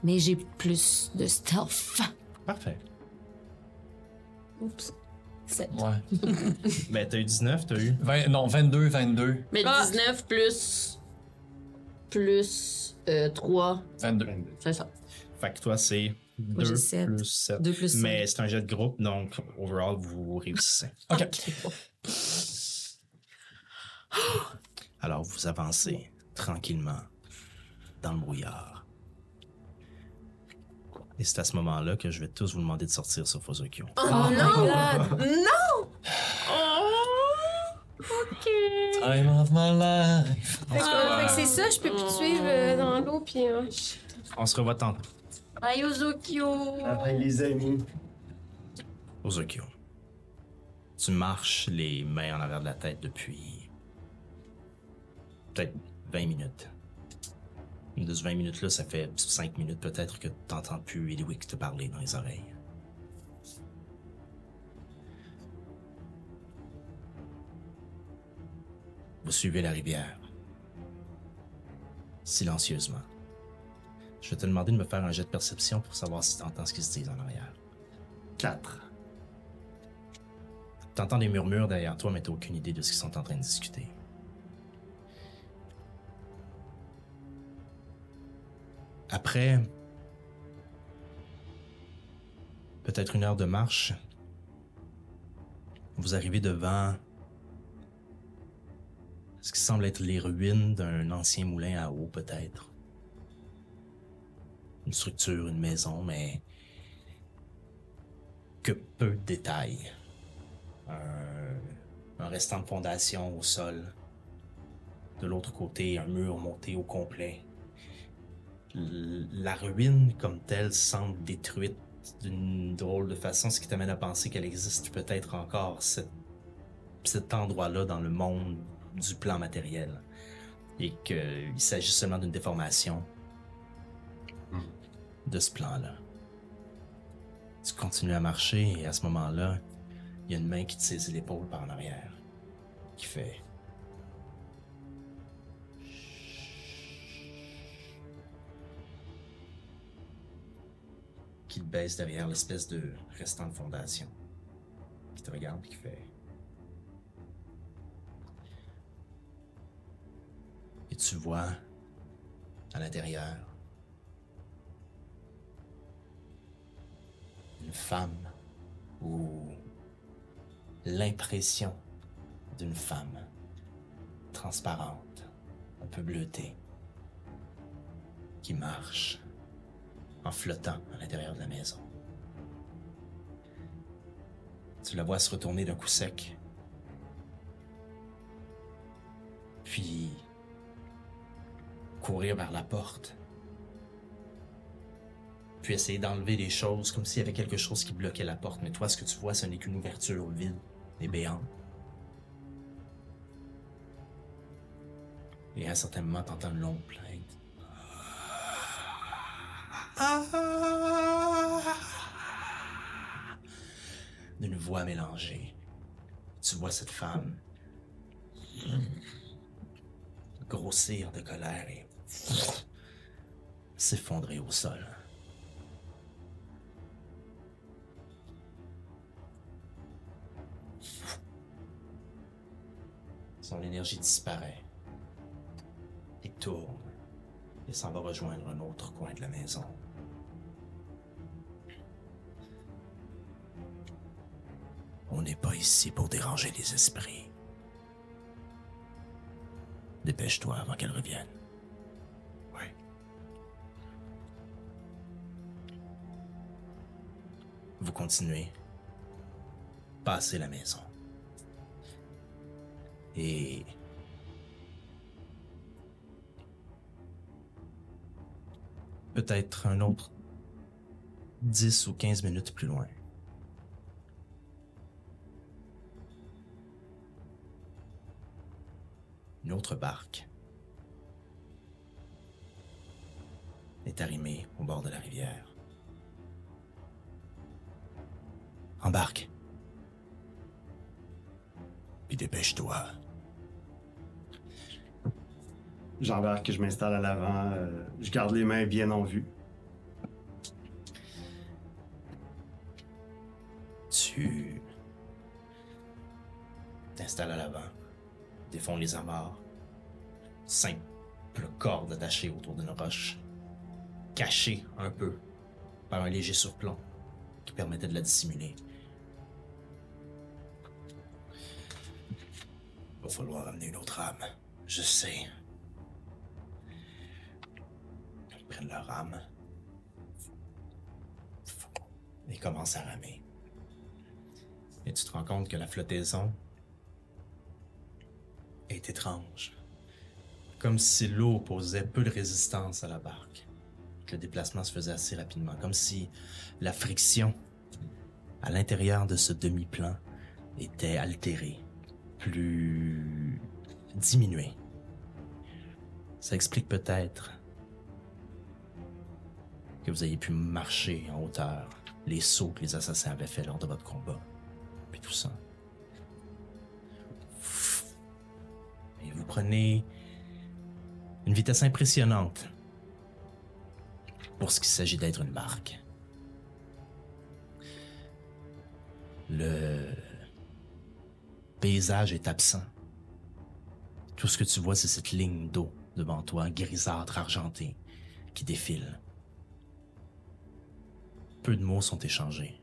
[SPEAKER 5] mais j'ai plus de stealth.
[SPEAKER 1] Parfait.
[SPEAKER 5] Oups. Sept.
[SPEAKER 3] Ouais.
[SPEAKER 1] Ben, t'as eu 19, t'as eu?
[SPEAKER 3] Vingt- non, 22, 22,
[SPEAKER 2] Mais
[SPEAKER 5] Ah!
[SPEAKER 2] 19 plus. Plus euh, 3,
[SPEAKER 3] 22.
[SPEAKER 2] c'est ça.
[SPEAKER 1] Fait que toi, c'est 2
[SPEAKER 5] j'ai sept.
[SPEAKER 1] plus 7.
[SPEAKER 5] Deux plus
[SPEAKER 1] Mais c'est un jet de groupe, donc overall, vous réussissez.
[SPEAKER 3] OK.
[SPEAKER 1] Alors, vous avancez tranquillement dans le brouillard. Et c'est à ce moment-là que je vais tous vous demander de sortir sur Fozokyo.
[SPEAKER 2] Oh, non!
[SPEAKER 3] Time of my life.
[SPEAKER 4] Fait que, fait que c'est ça, je peux plus te suivre euh, dans l'eau, puis. euh,
[SPEAKER 1] On se revoit tantôt.
[SPEAKER 5] Ayozokyo!
[SPEAKER 6] Après, les amis.
[SPEAKER 1] Fozokyo. Tu marches les mains en arrière de la tête depuis. peut-être 20 minutes. De ce 20 minutes-là, ça fait 5 minutes peut-être que t'entends plus Eliwick te parler dans les oreilles. Vous suivez la rivière. Silencieusement. Je vais te demander de me faire un jet de perception pour savoir si t'entends ce qui se dit en arrière.
[SPEAKER 6] 4.
[SPEAKER 1] T'entends des murmures derrière toi, mais t'as aucune idée de ce qu'ils sont en train de discuter. Après peut-être une heure de marche, vous arrivez devant ce qui semble être les ruines d'un ancien moulin à eau, peut-être. Une structure, une maison, mais que peu de détails un, restant de fondation au sol. De l'autre côté, un mur monté au complet. La ruine comme telle semble détruite d'une drôle de façon, ce qui t'amène à penser qu'elle existe peut-être encore, cet endroit-là dans le monde du plan matériel. Et qu'il s'agit seulement d'une déformation de ce plan-là. Tu continues à marcher et à ce moment-là, il y a une main qui te saisit l'épaule par en arrière, qui fait. Qui te baisse derrière l'espèce de restant de fondation. Qui te regarde et qui fait. Tu vois, à l'intérieur, une femme ou l'impression d'une femme transparente, un peu bleutée, qui marche en flottant à l'intérieur de la maison. Tu la vois se retourner d'un coup sec, puis courir vers la porte, puis essayer d'enlever des choses comme s'il y avait quelque chose qui bloquait la porte. Mais toi, ce que tu vois, ce n'est qu'une ouverture vide et béante. Et à un certain moment, t'entends une longue plainte. D'une voix mélangée. Tu vois cette femme grossir de colère et s'effondrer au sol. Son énergie disparaît et tourne et s'en va rejoindre un autre coin de la maison. On n'est pas ici pour déranger les esprits. Dépêche-toi avant qu'elle revienne. Vous continuez. Passez la maison. Et... Peut-être un autre 10 ou 15 minutes plus loin. Une autre barque. est arrimé au bord de la rivière. Embarque. Puis dépêche-toi.
[SPEAKER 6] J'embarque, je m'installe à l'avant, euh, je garde les mains bien en vue.
[SPEAKER 1] Tu t'installes à l'avant, défonds les amarres, simple corde attachée autour d'une roche, cachée un peu par un léger surplomb qui permettait de la dissimuler. Va falloir amener une autre âme, je sais. Ils prennent leur âme et commencent à ramer. Et tu te rends compte que la flottaison est étrange. Comme si l'eau posait peu de résistance à la barque. Le déplacement se faisait assez rapidement. Comme si la friction à l'intérieur de ce demi-plan était altérée, plus diminuée. Ça explique peut-être que vous ayez pu marcher en hauteur, les sauts que les assassins avaient fait lors de votre combat, puis tout ça. Et vous prenez une vitesse impressionnante pour ce qu'il s'agit d'être une barque. Le paysage est absent. Tout ce que tu vois, c'est cette ligne d'eau devant toi, grisâtre, argentée, qui défile. Peu de mots sont échangés.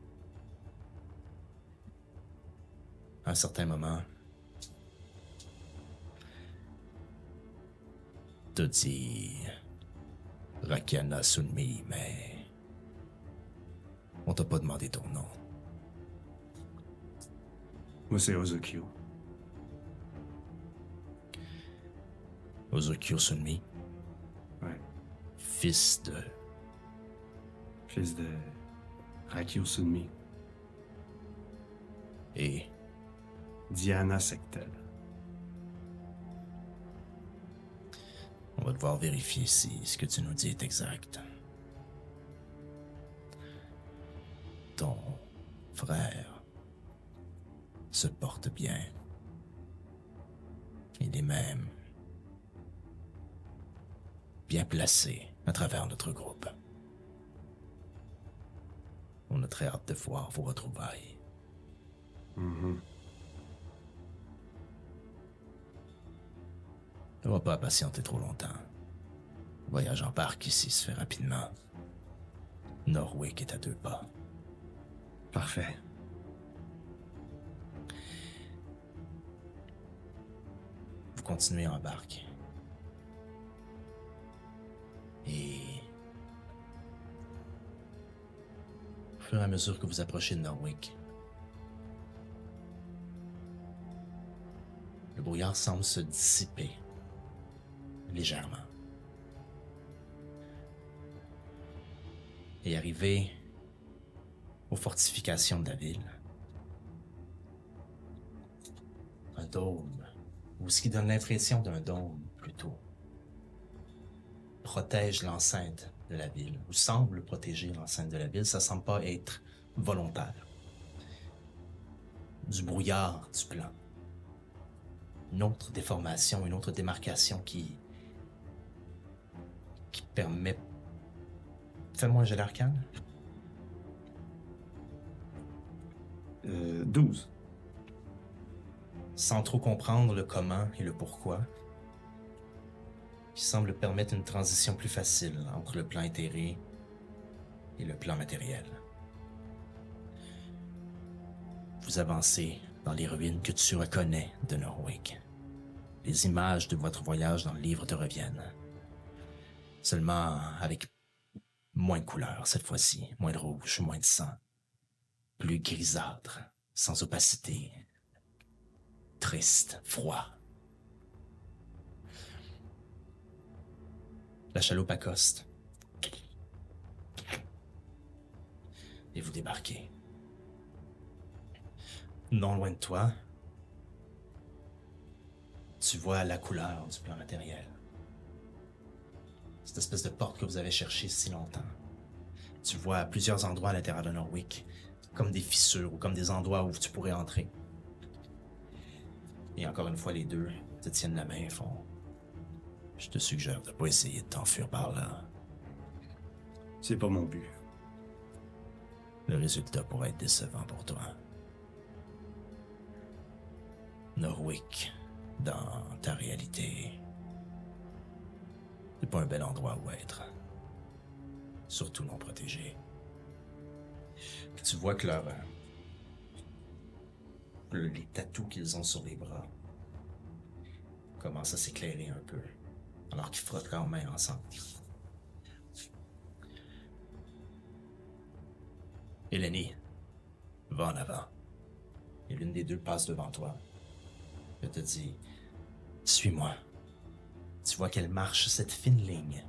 [SPEAKER 1] À un certain moment, te Rakana Sunmi, mais on t'a pas demandé ton nom.
[SPEAKER 6] Moi, c'est Ozokyo.
[SPEAKER 1] Ozokyo Sunmi?
[SPEAKER 6] Ouais.
[SPEAKER 1] Fils de.
[SPEAKER 6] Fils de Rakyo Sunmi.
[SPEAKER 1] Et.
[SPEAKER 6] Diana Sectel.
[SPEAKER 1] On va devoir vérifier si ce que tu nous dis est exact. Ton frère se porte bien. Il est même bien placé à travers notre groupe. On a très hâte de voir vos retrouvailles.
[SPEAKER 6] Mm
[SPEAKER 1] Ne va pas patienter trop longtemps. voyage en parc ici se fait rapidement. Norwick est à deux pas.
[SPEAKER 6] Parfait.
[SPEAKER 1] Vous continuez en barque. Et... Au fur et à mesure que vous approchez de Norwick, le brouillard semble se dissiper légèrement. Et arrivé aux fortifications de la ville, un dôme, ou ce qui donne l'impression d'un dôme plutôt, protège l'enceinte de la ville, ou semble protéger l'enceinte de la ville, ça semble pas être volontaire. Du brouillard du plan. Une autre déformation, une autre démarcation qui qui permet. Fais-moi un jet d'arcane.
[SPEAKER 6] Euh, 12.
[SPEAKER 1] Sans trop comprendre le comment et le pourquoi, qui semble permettre une transition plus facile entre le plan éthéré et le plan matériel. Vous avancez dans les ruines que tu reconnais de Norwick. Les images de votre voyage dans le livre te reviennent. Seulement avec moins de couleurs cette fois-ci, moins de rouge, moins de sang. Plus grisâtre, sans opacité. Triste, froid. La chaloupe accoste. Et vous débarquez. Non loin de toi, tu vois la couleur du plan matériel cette espèce de porte que vous avez cherchée si longtemps. Tu vois à plusieurs endroits à l'intérieur de Norwick, comme des fissures ou comme des endroits où tu pourrais entrer. Et encore une fois, les deux te tiennent la main et font Je te suggère de pas essayer de t'enfuir par là.
[SPEAKER 6] C'est pas mon but.
[SPEAKER 1] Le résultat pourrait être décevant pour toi. Norwick, dans ta réalité, pas un bel endroit où être. Surtout non protégé. Tu vois que leur. euh, les tatous qu'ils ont sur les bras commencent à s'éclairer un peu, alors qu'ils frottent leurs mains ensemble. Eleni, va en avant. Et l'une des deux passe devant toi. Elle te dit Suis-moi. Tu vois qu'elle marche cette fine ligne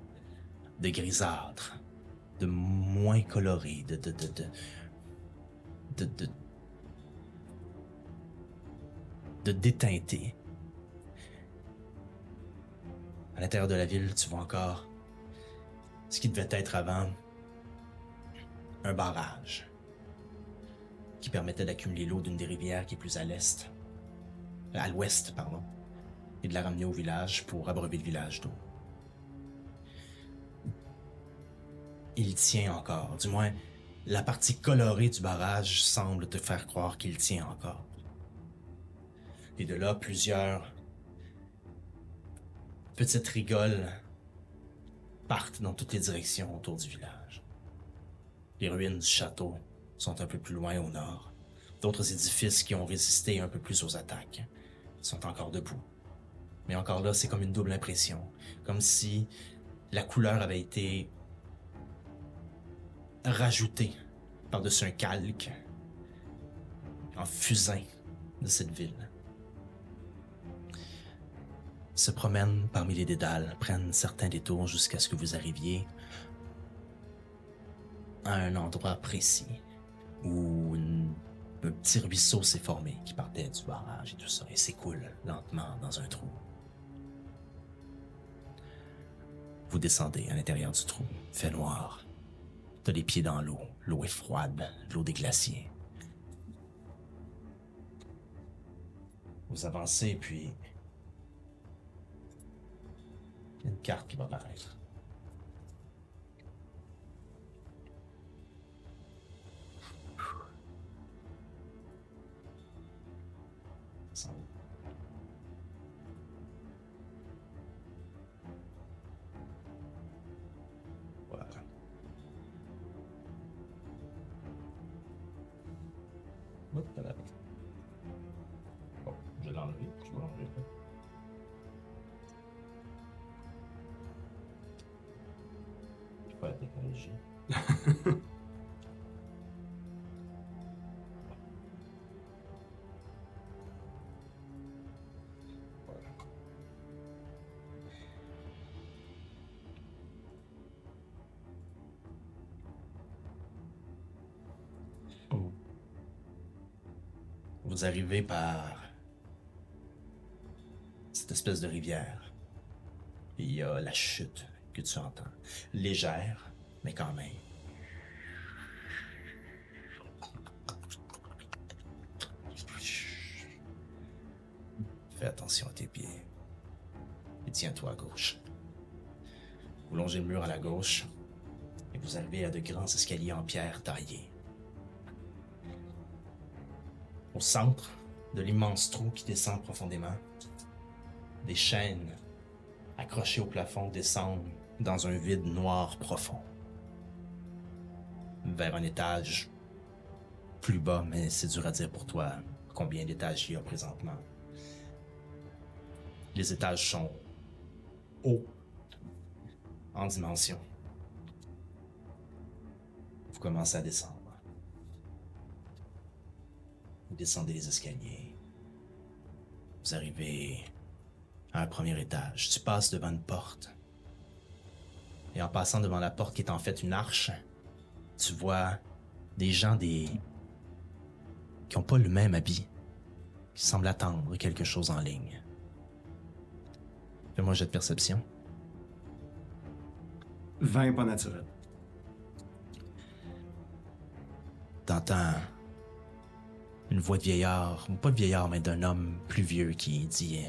[SPEAKER 1] de grisâtre, de moins coloré, de. déteinté. À l'intérieur de la ville, tu vois encore ce qui devait être avant un barrage qui permettait d'accumuler l'eau d'une des rivières qui est plus à l'est, à l'ouest, pardon, de la ramener au village pour abreuver le village d'eau. Il tient encore, du moins la partie colorée du barrage semble te faire croire qu'il tient encore. Et de là, plusieurs petites rigoles partent dans toutes les directions autour du village. Les ruines du château sont un peu plus loin au nord. D'autres édifices qui ont résisté un peu plus aux attaques sont encore debout. Mais encore là, c'est comme une double impression. Comme si la couleur avait été rajoutée par-dessus un calque en fusain de cette ville. Se promènent parmi les dédales, prennent certains détours jusqu'à ce que vous arriviez à un endroit précis où un petit ruisseau s'est formé qui partait du barrage et tout ça et s'écoule lentement dans un trou. Vous descendez à l'intérieur du trou, fait noir. T'as les pieds dans l'eau, l'eau est froide, l'eau des glaciers. Vous avancez puis une carte qui va apparaître. Voilà. Vous arrivez par cette espèce de rivière. Il y a la chute que tu entends. Légère, mais quand même. Fais attention à tes pieds. Et tiens-toi à gauche. Vous longez le mur à la gauche et vous arrivez à de grands escaliers en pierre taillés. Au centre de l'immense trou qui descend profondément, des chaînes accrochées au plafond descendent dans un vide noir profond. Vers un étage plus bas, mais c'est dur à dire pour toi combien d'étages il y a présentement. Les étages sont hauts en dimension. Vous commencez à descendre. Vous descendez les escaliers. Vous arrivez à un premier étage. Tu passes devant une porte. Et en passant devant la porte qui est en fait une arche, tu vois des gens des qui ont pas le même habit, qui semblent attendre quelque chose en ligne. Fais-moi un jet de perception.
[SPEAKER 6] 20 pas naturel.
[SPEAKER 1] T'entends une voix de vieillard, pas de vieillard, mais d'un homme plus vieux qui dit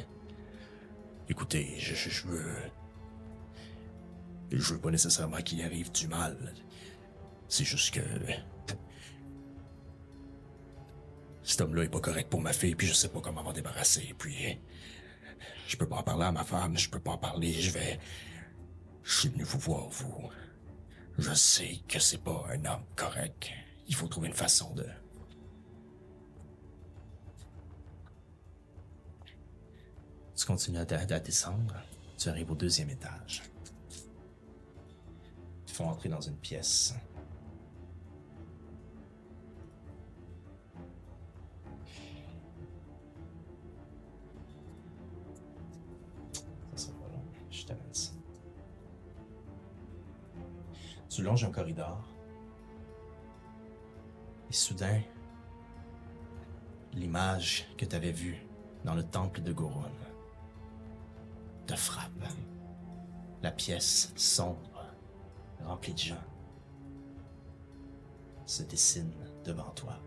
[SPEAKER 1] Écoutez, je, je, je veux. Je veux pas nécessairement qu'il arrive du mal. C'est juste que. Cet homme-là est pas correct pour ma fille, puis je sais pas comment m'en débarrasser, puis. Je peux pas en parler à ma femme, je peux pas en parler, je vais. Je suis venu vous voir, vous. Je sais que c'est pas un homme correct. Il faut trouver une façon de. Tu continues à, à descendre. Tu arrives au deuxième étage. Ils font entrer dans une pièce. Tu longes un corridor. Et soudain, l'image que tu avais vue dans le temple de Gorun te frappe. La pièce sombre, remplie de gens, se dessine devant toi.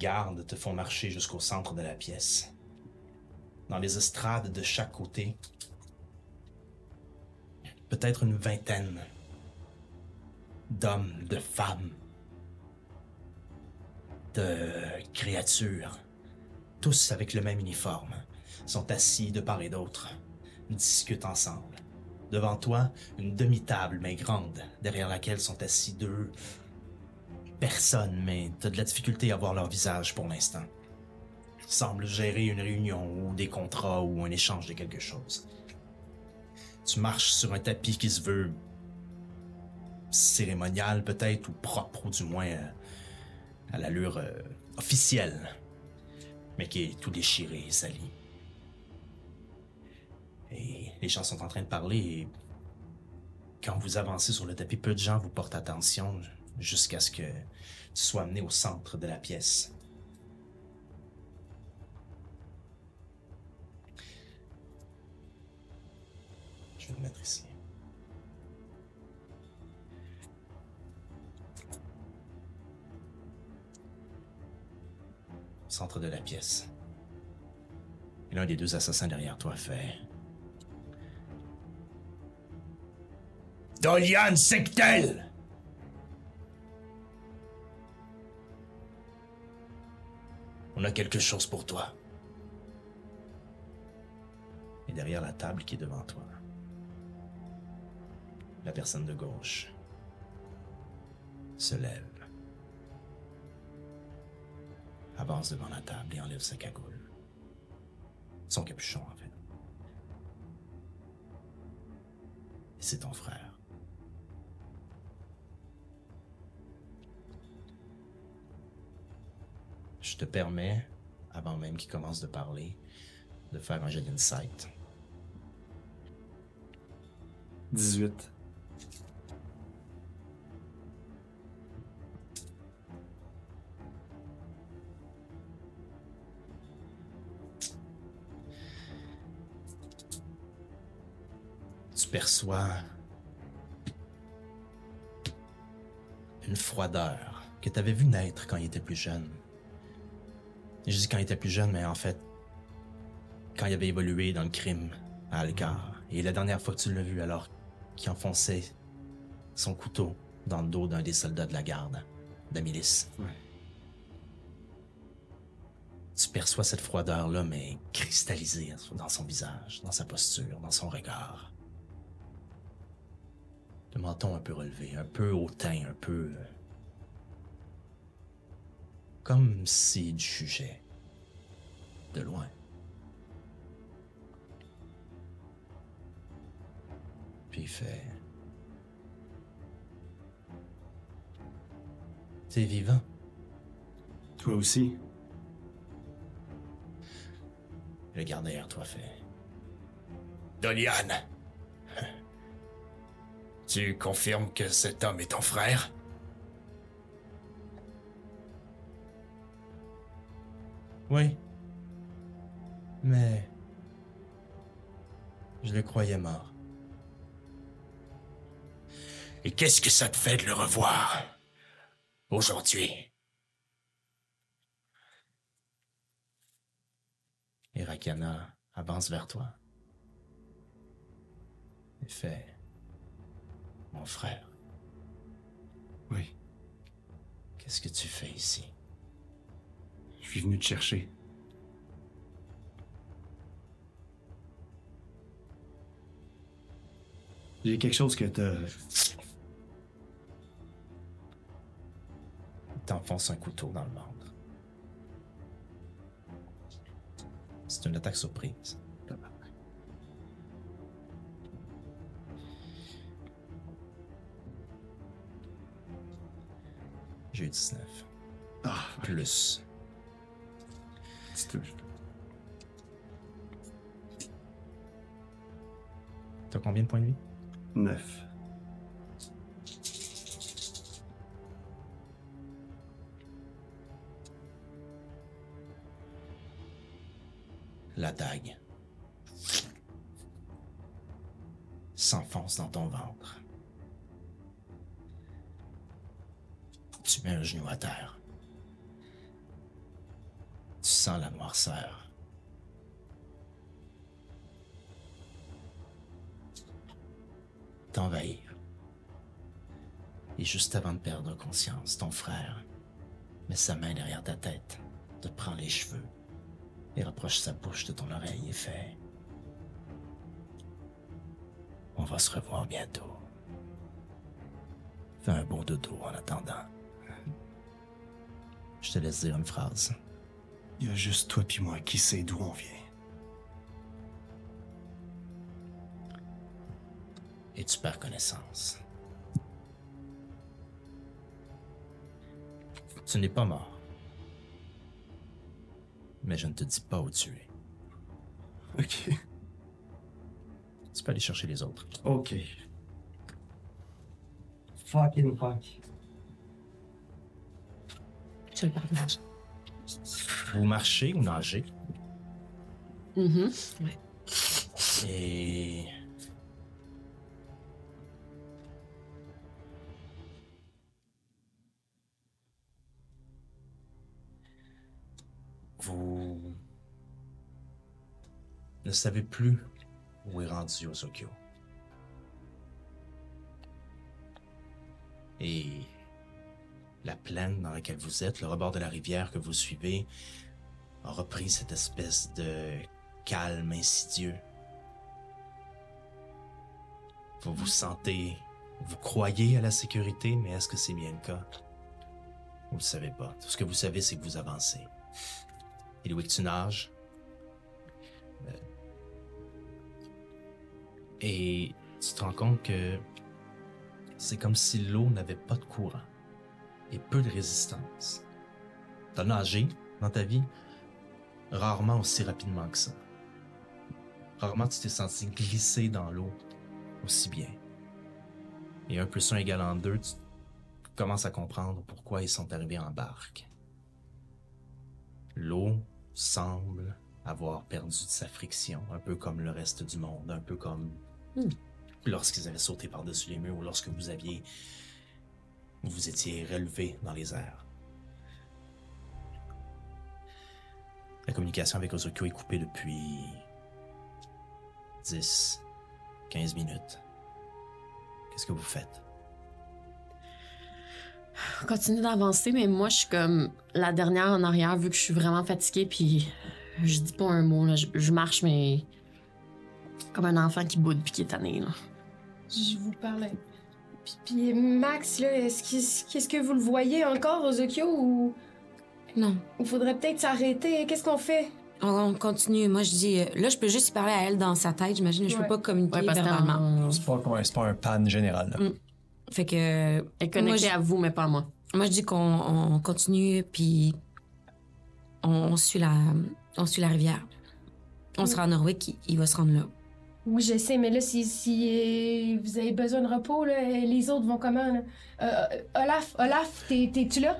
[SPEAKER 1] Gardes te font marcher jusqu'au centre de la pièce. Dans les estrades de chaque côté, peut-être une vingtaine d'hommes, de femmes, de créatures, tous avec le même uniforme, sont assis de part et d'autre, discutent ensemble. Devant toi, une demi-table, mais grande, derrière laquelle sont assis deux personnes, mais t'as de la difficulté à voir leur visage pour l'instant. Ils semblent gérer une réunion ou des contrats ou un échange de quelque chose. Tu marches sur un tapis qui se veut cérémonial peut-être ou propre ou du moins euh, à l'allure euh, officielle, mais qui est tout déchiré et sali. Et les gens sont en train de parler et quand vous avancez sur le tapis, peu de gens vous portent attention jusqu'à ce que tu sois amené au centre de la pièce. Je vais le mettre ici. Centre de la pièce. Et l'un des deux assassins derrière toi fait. Dolian Sectel! On a quelque chose pour toi. Et derrière la table qui est devant toi, la personne de gauche se lève, avance devant la table et enlève sa cagoule. Son capuchon, en fait. C'est ton frère. Je te permets, avant même qu'il commence de parler, de faire un jet d'insight.
[SPEAKER 6] 18.
[SPEAKER 1] Tu perçois une froideur que tu avais vu naître quand il était plus jeune. Je dis quand il était plus jeune, mais en fait, quand il avait évolué dans le crime à Alcar. Et la dernière fois que tu l'as vu, alors qu'il enfonçait son couteau dans le dos d'un des soldats de la garde, de la milice.
[SPEAKER 6] Ouais.
[SPEAKER 1] Tu perçois cette froideur-là, mais cristallisée dans son visage, dans sa posture, dans son regard. Le menton un peu relevé, un peu hautain, un peu... Comme s'il jugeait. De loin. Puis il fait... T'es vivant.
[SPEAKER 6] Toi aussi.
[SPEAKER 1] Le derrière toi fait. Dolian! Tu confirmes que cet homme est ton frère? Oui. Mais. Je le croyais mort.
[SPEAKER 7] Et qu'est-ce que ça te fait de le revoir aujourd'hui?
[SPEAKER 1] Et Rakana avance vers toi. Et fait. Mon frère,
[SPEAKER 6] Oui,
[SPEAKER 1] qu'est-ce que tu fais ici?
[SPEAKER 6] Je suis venu te chercher. J'ai quelque chose que t'as.
[SPEAKER 1] Il t'enfonce un couteau dans le ventre. C'est une attaque surprise. J'ai eu 19.
[SPEAKER 6] Ah,
[SPEAKER 1] Plus. T'as combien de points de vie?
[SPEAKER 6] Neuf.
[SPEAKER 1] La dague s'enfonce dans ton ventre. Tu mets un genou à terre. Tu sens la noirceur. T'envahir. Et juste avant de perdre conscience, ton frère met sa main derrière ta tête, te prend les cheveux et rapproche sa bouche de ton oreille et fait On va se revoir bientôt. Fais un bon dodo en attendant. Je te laisse dire une phrase.
[SPEAKER 6] Il y a juste toi puis moi qui sait d'où on vient.
[SPEAKER 1] Et tu perds connaissance? Tu n'es pas mort. Mais je ne te dis pas où tu es.
[SPEAKER 6] Ok.
[SPEAKER 1] Tu peux aller chercher les autres.
[SPEAKER 6] Ok. Fucking fuck.
[SPEAKER 5] Je le partage.
[SPEAKER 1] Vous marchez ou nagez.
[SPEAKER 2] Mhm.
[SPEAKER 1] Et. Vous ne savez plus où est rendu Osokyo. Et la plaine dans laquelle vous êtes, le rebord de la rivière que vous suivez, a repris cette espèce de calme insidieux. Vous vous sentez, vous croyez à la sécurité, mais est-ce que c'est bien le cas? Vous le savez pas. Tout ce que vous savez, c'est que vous avancez. Et Louis, tu nages? Euh, Et tu te rends compte que c'est comme si l'eau n'avait pas de courant et peu de résistance. T'as nagé dans ta vie, rarement aussi rapidement que ça. Rarement tu t'es senti glisser dans l'eau aussi bien. Et un plus un égalant deux, tu commences à comprendre pourquoi ils sont arrivés en barque. L'eau semble avoir perdu de sa friction, un peu comme le reste du monde, un peu comme lorsqu'ils avaient sauté par-dessus les murs ou lorsque vous aviez vous étiez relevé dans les airs. La communication avec Ozokyo est coupée depuis 10, 15 minutes. Qu'est-ce que vous faites?
[SPEAKER 2] On continue d'avancer, mais moi, je suis comme la dernière en arrière, vu que je suis vraiment fatiguée, puis je dis pas un mot, là. Je, je marche, mais comme un enfant qui boude puis qui est tanné, là.
[SPEAKER 4] Je vous parle. Puis, puis Max, là, est-ce que, qu'est-ce que vous le voyez encore, Ozokyo, ou?
[SPEAKER 5] Non.
[SPEAKER 4] il faudrait peut-être s'arrêter? Qu'est-ce qu'on fait?
[SPEAKER 5] On, on continue. Moi, je dis. euh, Là, je peux juste y parler à elle dans sa tête, j'imagine. Je
[SPEAKER 4] Ouais.
[SPEAKER 5] peux pas communiquer
[SPEAKER 2] Ouais, parce
[SPEAKER 5] verbalement.
[SPEAKER 3] C'est pas, ouais, pas un pan général. là.
[SPEAKER 5] Mm. Fait que.
[SPEAKER 2] est
[SPEAKER 5] moi,
[SPEAKER 2] connectée
[SPEAKER 5] je,
[SPEAKER 2] à vous, mais pas à moi.
[SPEAKER 5] moi, je dis qu'on on continue, puis. On, on suit la, on suit la rivière. On sera en Norvège, il, il va se rendre là.
[SPEAKER 4] Oui, je sais, mais là, si, si euh, vous avez besoin de repos, là, les autres vont comment, là? Euh, euh, Olaf, Olaf, t'es- t'es-tu là?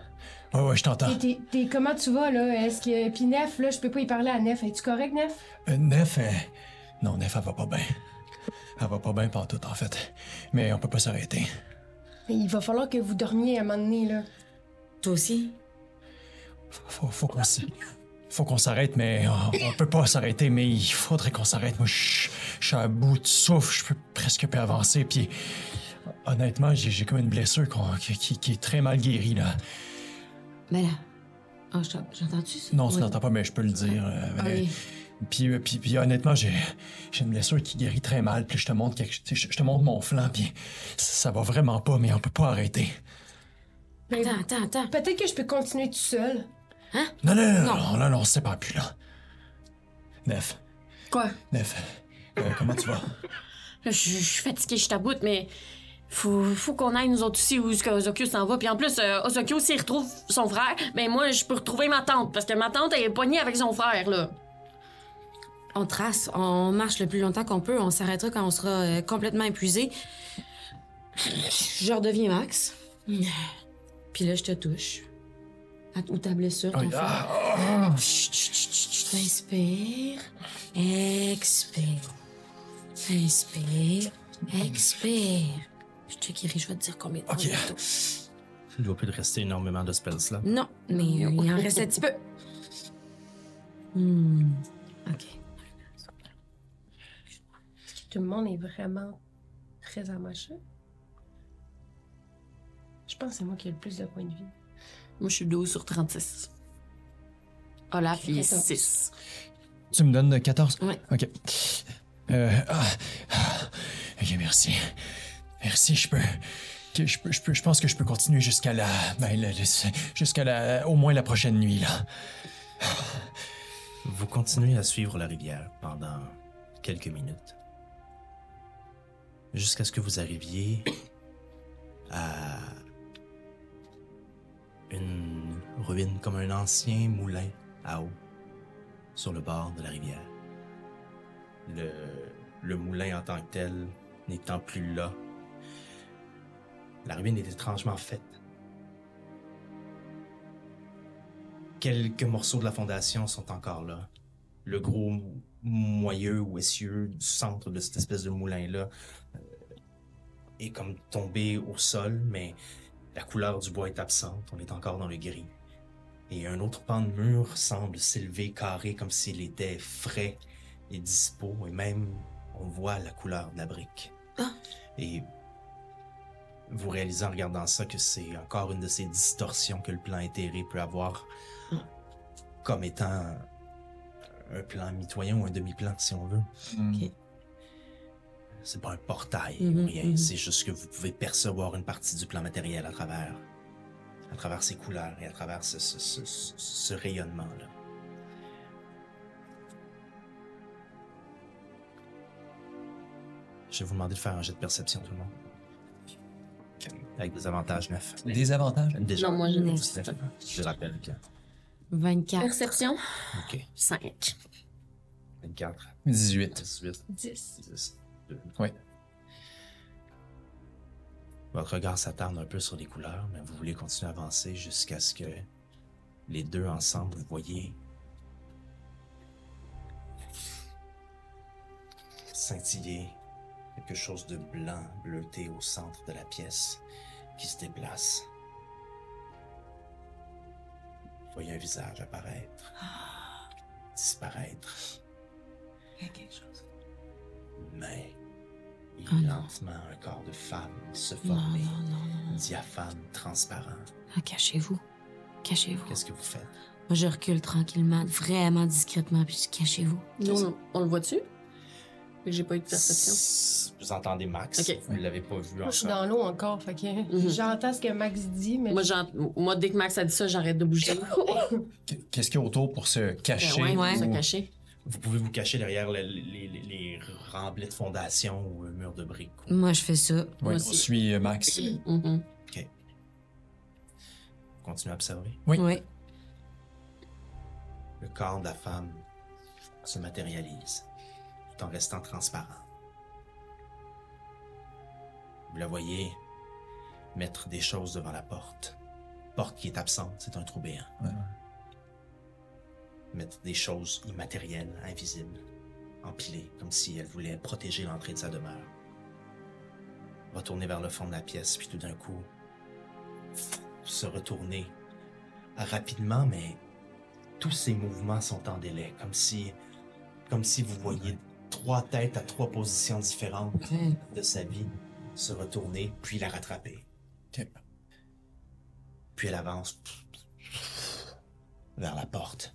[SPEAKER 3] Ouais, ouais, je t'entends.
[SPEAKER 4] T'es- t'es- comment tu vas, là? Est-ce que. Puis Nef, là, je peux pas y parler à Nef. Es-tu correct, Nef?
[SPEAKER 3] Euh, Nef, euh, non, Nef, elle va pas bien. Elle va pas bien tout en fait. Mais on peut pas s'arrêter.
[SPEAKER 4] Il va falloir que vous dormiez à un moment donné, là.
[SPEAKER 5] Toi aussi?
[SPEAKER 3] Faut, faut qu'on s- faut qu'on s'arrête, mais on, on peut pas s'arrêter, mais il faudrait qu'on s'arrête. Moi, je suis à bout de souffle, je peux presque plus avancer, puis honnêtement, j'ai comme une blessure qu'on- qui, qui- qui est très mal guérie, là.
[SPEAKER 5] Ben là. Ah, t'en- j'entends-tu ça?
[SPEAKER 3] Non, tu
[SPEAKER 5] Oui.
[SPEAKER 3] n'entends pas, mais je peux le dire. euh,
[SPEAKER 5] Ah
[SPEAKER 3] mais-
[SPEAKER 5] oui.
[SPEAKER 3] Puis, euh, puis, puis honnêtement, j'ai une blessure qui guérit très mal, puis je te montre quelque, je, je te montre mon flanc, puis ça va vraiment pas, mais on peut pas arrêter.
[SPEAKER 5] Attends, attends, attends.
[SPEAKER 4] Peut-être que je peux continuer tout seul.
[SPEAKER 3] Non, non, non, non,
[SPEAKER 5] Non.
[SPEAKER 3] non, non, non, on se sépare plus, là. Nef,
[SPEAKER 8] Quoi?
[SPEAKER 3] Nef, euh, comment tu vas?
[SPEAKER 8] Là, Je je suis fatiguée, je taboute, mais faut, faut qu'on aille nous autres aussi où est-ce que Ozokyo s'en va. Puis en plus, euh, Ozokyo, s'il retrouve son frère, ben moi, je peux retrouver ma tante, parce que ma tante, elle est poignée avec son frère, là.
[SPEAKER 5] On trace, on marche le plus longtemps qu'on peut, on s'arrêtera quand on sera euh, complètement épuisé. Je redeviens Max. Puis là, je te touche. À- Ou ta blessure, ton frère. Chut, chut, chut, chut, chut. Inspire. Expire. Inspire. Expire. Je te guéris, je vais te dire combien de temps
[SPEAKER 3] Ok.
[SPEAKER 5] bientôt.
[SPEAKER 1] Il doit plus de rester énormément de spells là.
[SPEAKER 5] Non, mais euh, il en reste un petit peu. Hmm. OK.
[SPEAKER 4] Tout le monde est vraiment très amoché? Je pense que c'est moi qui ai le plus de points de vie.
[SPEAKER 8] Moi, je suis 12 sur 36. Olaf, il est
[SPEAKER 4] 14.
[SPEAKER 8] 6.
[SPEAKER 3] Tu me donnes 14?
[SPEAKER 5] Ouais.
[SPEAKER 3] OK. Euh, ah, ah, OK, merci. Merci, je peux... Je, peux, je, peux- je pense que je peux continuer jusqu'à la... Ben, jusqu'à la... Au moins la prochaine nuit, là.
[SPEAKER 1] Vous continuez à suivre la rivière pendant quelques minutes. Jusqu'à ce que vous arriviez à une ruine comme un ancien moulin à eau sur le bord de la rivière. Le, moulin en tant que tel n'étant plus là, la ruine est étrangement faite. Quelques morceaux de la fondation sont encore là. Le gros moyeu ou essieu du centre de cette espèce de moulin-là euh, est comme tombé au sol, mais la couleur du bois est absente. On est encore dans le gris. Et un autre pan de mur semble s'élever carré comme s'il était frais et dispo, et même on voit la couleur de la brique. Et vous réalisez en regardant ça que c'est encore une de ces distorsions que le plan éthéré peut avoir comme étant un plan mitoyen ou un demi-plan, si on veut. C'est pas un portail
[SPEAKER 5] Mhm,
[SPEAKER 1] ou rien,
[SPEAKER 5] mhm.
[SPEAKER 1] c'est juste que vous pouvez percevoir une partie du plan matériel à travers, à travers ces couleurs et à travers ce, ce- ce- ce- ce rayonnement-là. Je vais vous demander de faire un jet de perception, tout le monde. Avec des avantages neufs.
[SPEAKER 3] Des avantages?
[SPEAKER 1] Déjà.
[SPEAKER 8] Non, moi, je n'ai
[SPEAKER 1] Neuf. Je rappelle que.
[SPEAKER 5] 24.
[SPEAKER 8] Perception,
[SPEAKER 1] Ok.
[SPEAKER 8] 5.
[SPEAKER 1] 24,
[SPEAKER 3] 18.
[SPEAKER 1] 18,
[SPEAKER 4] 10.
[SPEAKER 1] 10.
[SPEAKER 3] Oui.
[SPEAKER 1] Votre regard s'attarde un peu sur les couleurs, mais vous voulez continuer à avancer jusqu'à ce que les deux ensemble, vous voyez scintiller quelque chose de blanc bleuté au centre de la pièce qui se déplace. Vous voyez un visage apparaître, disparaître.
[SPEAKER 5] Il y a quelque chose.
[SPEAKER 1] Mais
[SPEAKER 5] Oh non.
[SPEAKER 1] lentement un corps de femme se former,
[SPEAKER 5] non, non, non.
[SPEAKER 1] diaphane, transparent.
[SPEAKER 5] Ah, cachez-vous. Cachez-vous.
[SPEAKER 1] Qu'est-ce que vous faites?
[SPEAKER 5] Moi, je recule tranquillement, vraiment discrètement, puis je- cachez-vous.
[SPEAKER 8] Nous, on, on le voit-tu? Que J'ai pas eu de perception.
[SPEAKER 1] Vous entendez Max,
[SPEAKER 8] Ok.
[SPEAKER 1] vous ne l'avez pas vu
[SPEAKER 4] Moi, je suis
[SPEAKER 1] encore.
[SPEAKER 4] dans l'eau encore, fait que
[SPEAKER 8] Mhm.
[SPEAKER 4] j'entends ce que Max dit, mais.
[SPEAKER 8] Moi, dès que Max a dit ça, j'arrête de bouger.
[SPEAKER 3] Qu'est-ce qu'il y a autour pour se cacher?
[SPEAKER 8] Ben ouais,
[SPEAKER 3] ou-
[SPEAKER 8] se cacher.
[SPEAKER 1] Vous pouvez vous cacher derrière le- les, les- les remblais de fondation ou un mur de briques.
[SPEAKER 5] Moi, je fais ça.
[SPEAKER 3] Ouais,
[SPEAKER 8] Moi
[SPEAKER 3] on
[SPEAKER 8] aussi.
[SPEAKER 3] suit euh, Max.
[SPEAKER 8] Mhm.
[SPEAKER 1] Continuez à observer.
[SPEAKER 3] Oui.
[SPEAKER 5] Ouais.
[SPEAKER 1] Le corps de la femme se matérialise, tout en restant transparent. Vous la voyez mettre des choses devant la porte. porte qui est absente, c'est un trou béant. Mettre des choses immatérielles, invisibles, empilées, comme si elle voulait protéger l'entrée de sa demeure. Retourner vers le fond de la pièce, puis tout d'un coup, se retourner rapidement, mais tous ces mouvements sont en délai, comme si, comme si vous voyiez trois têtes à trois positions différentes de sa vie se retourner, puis la rattraper. Puis elle avance vers la porte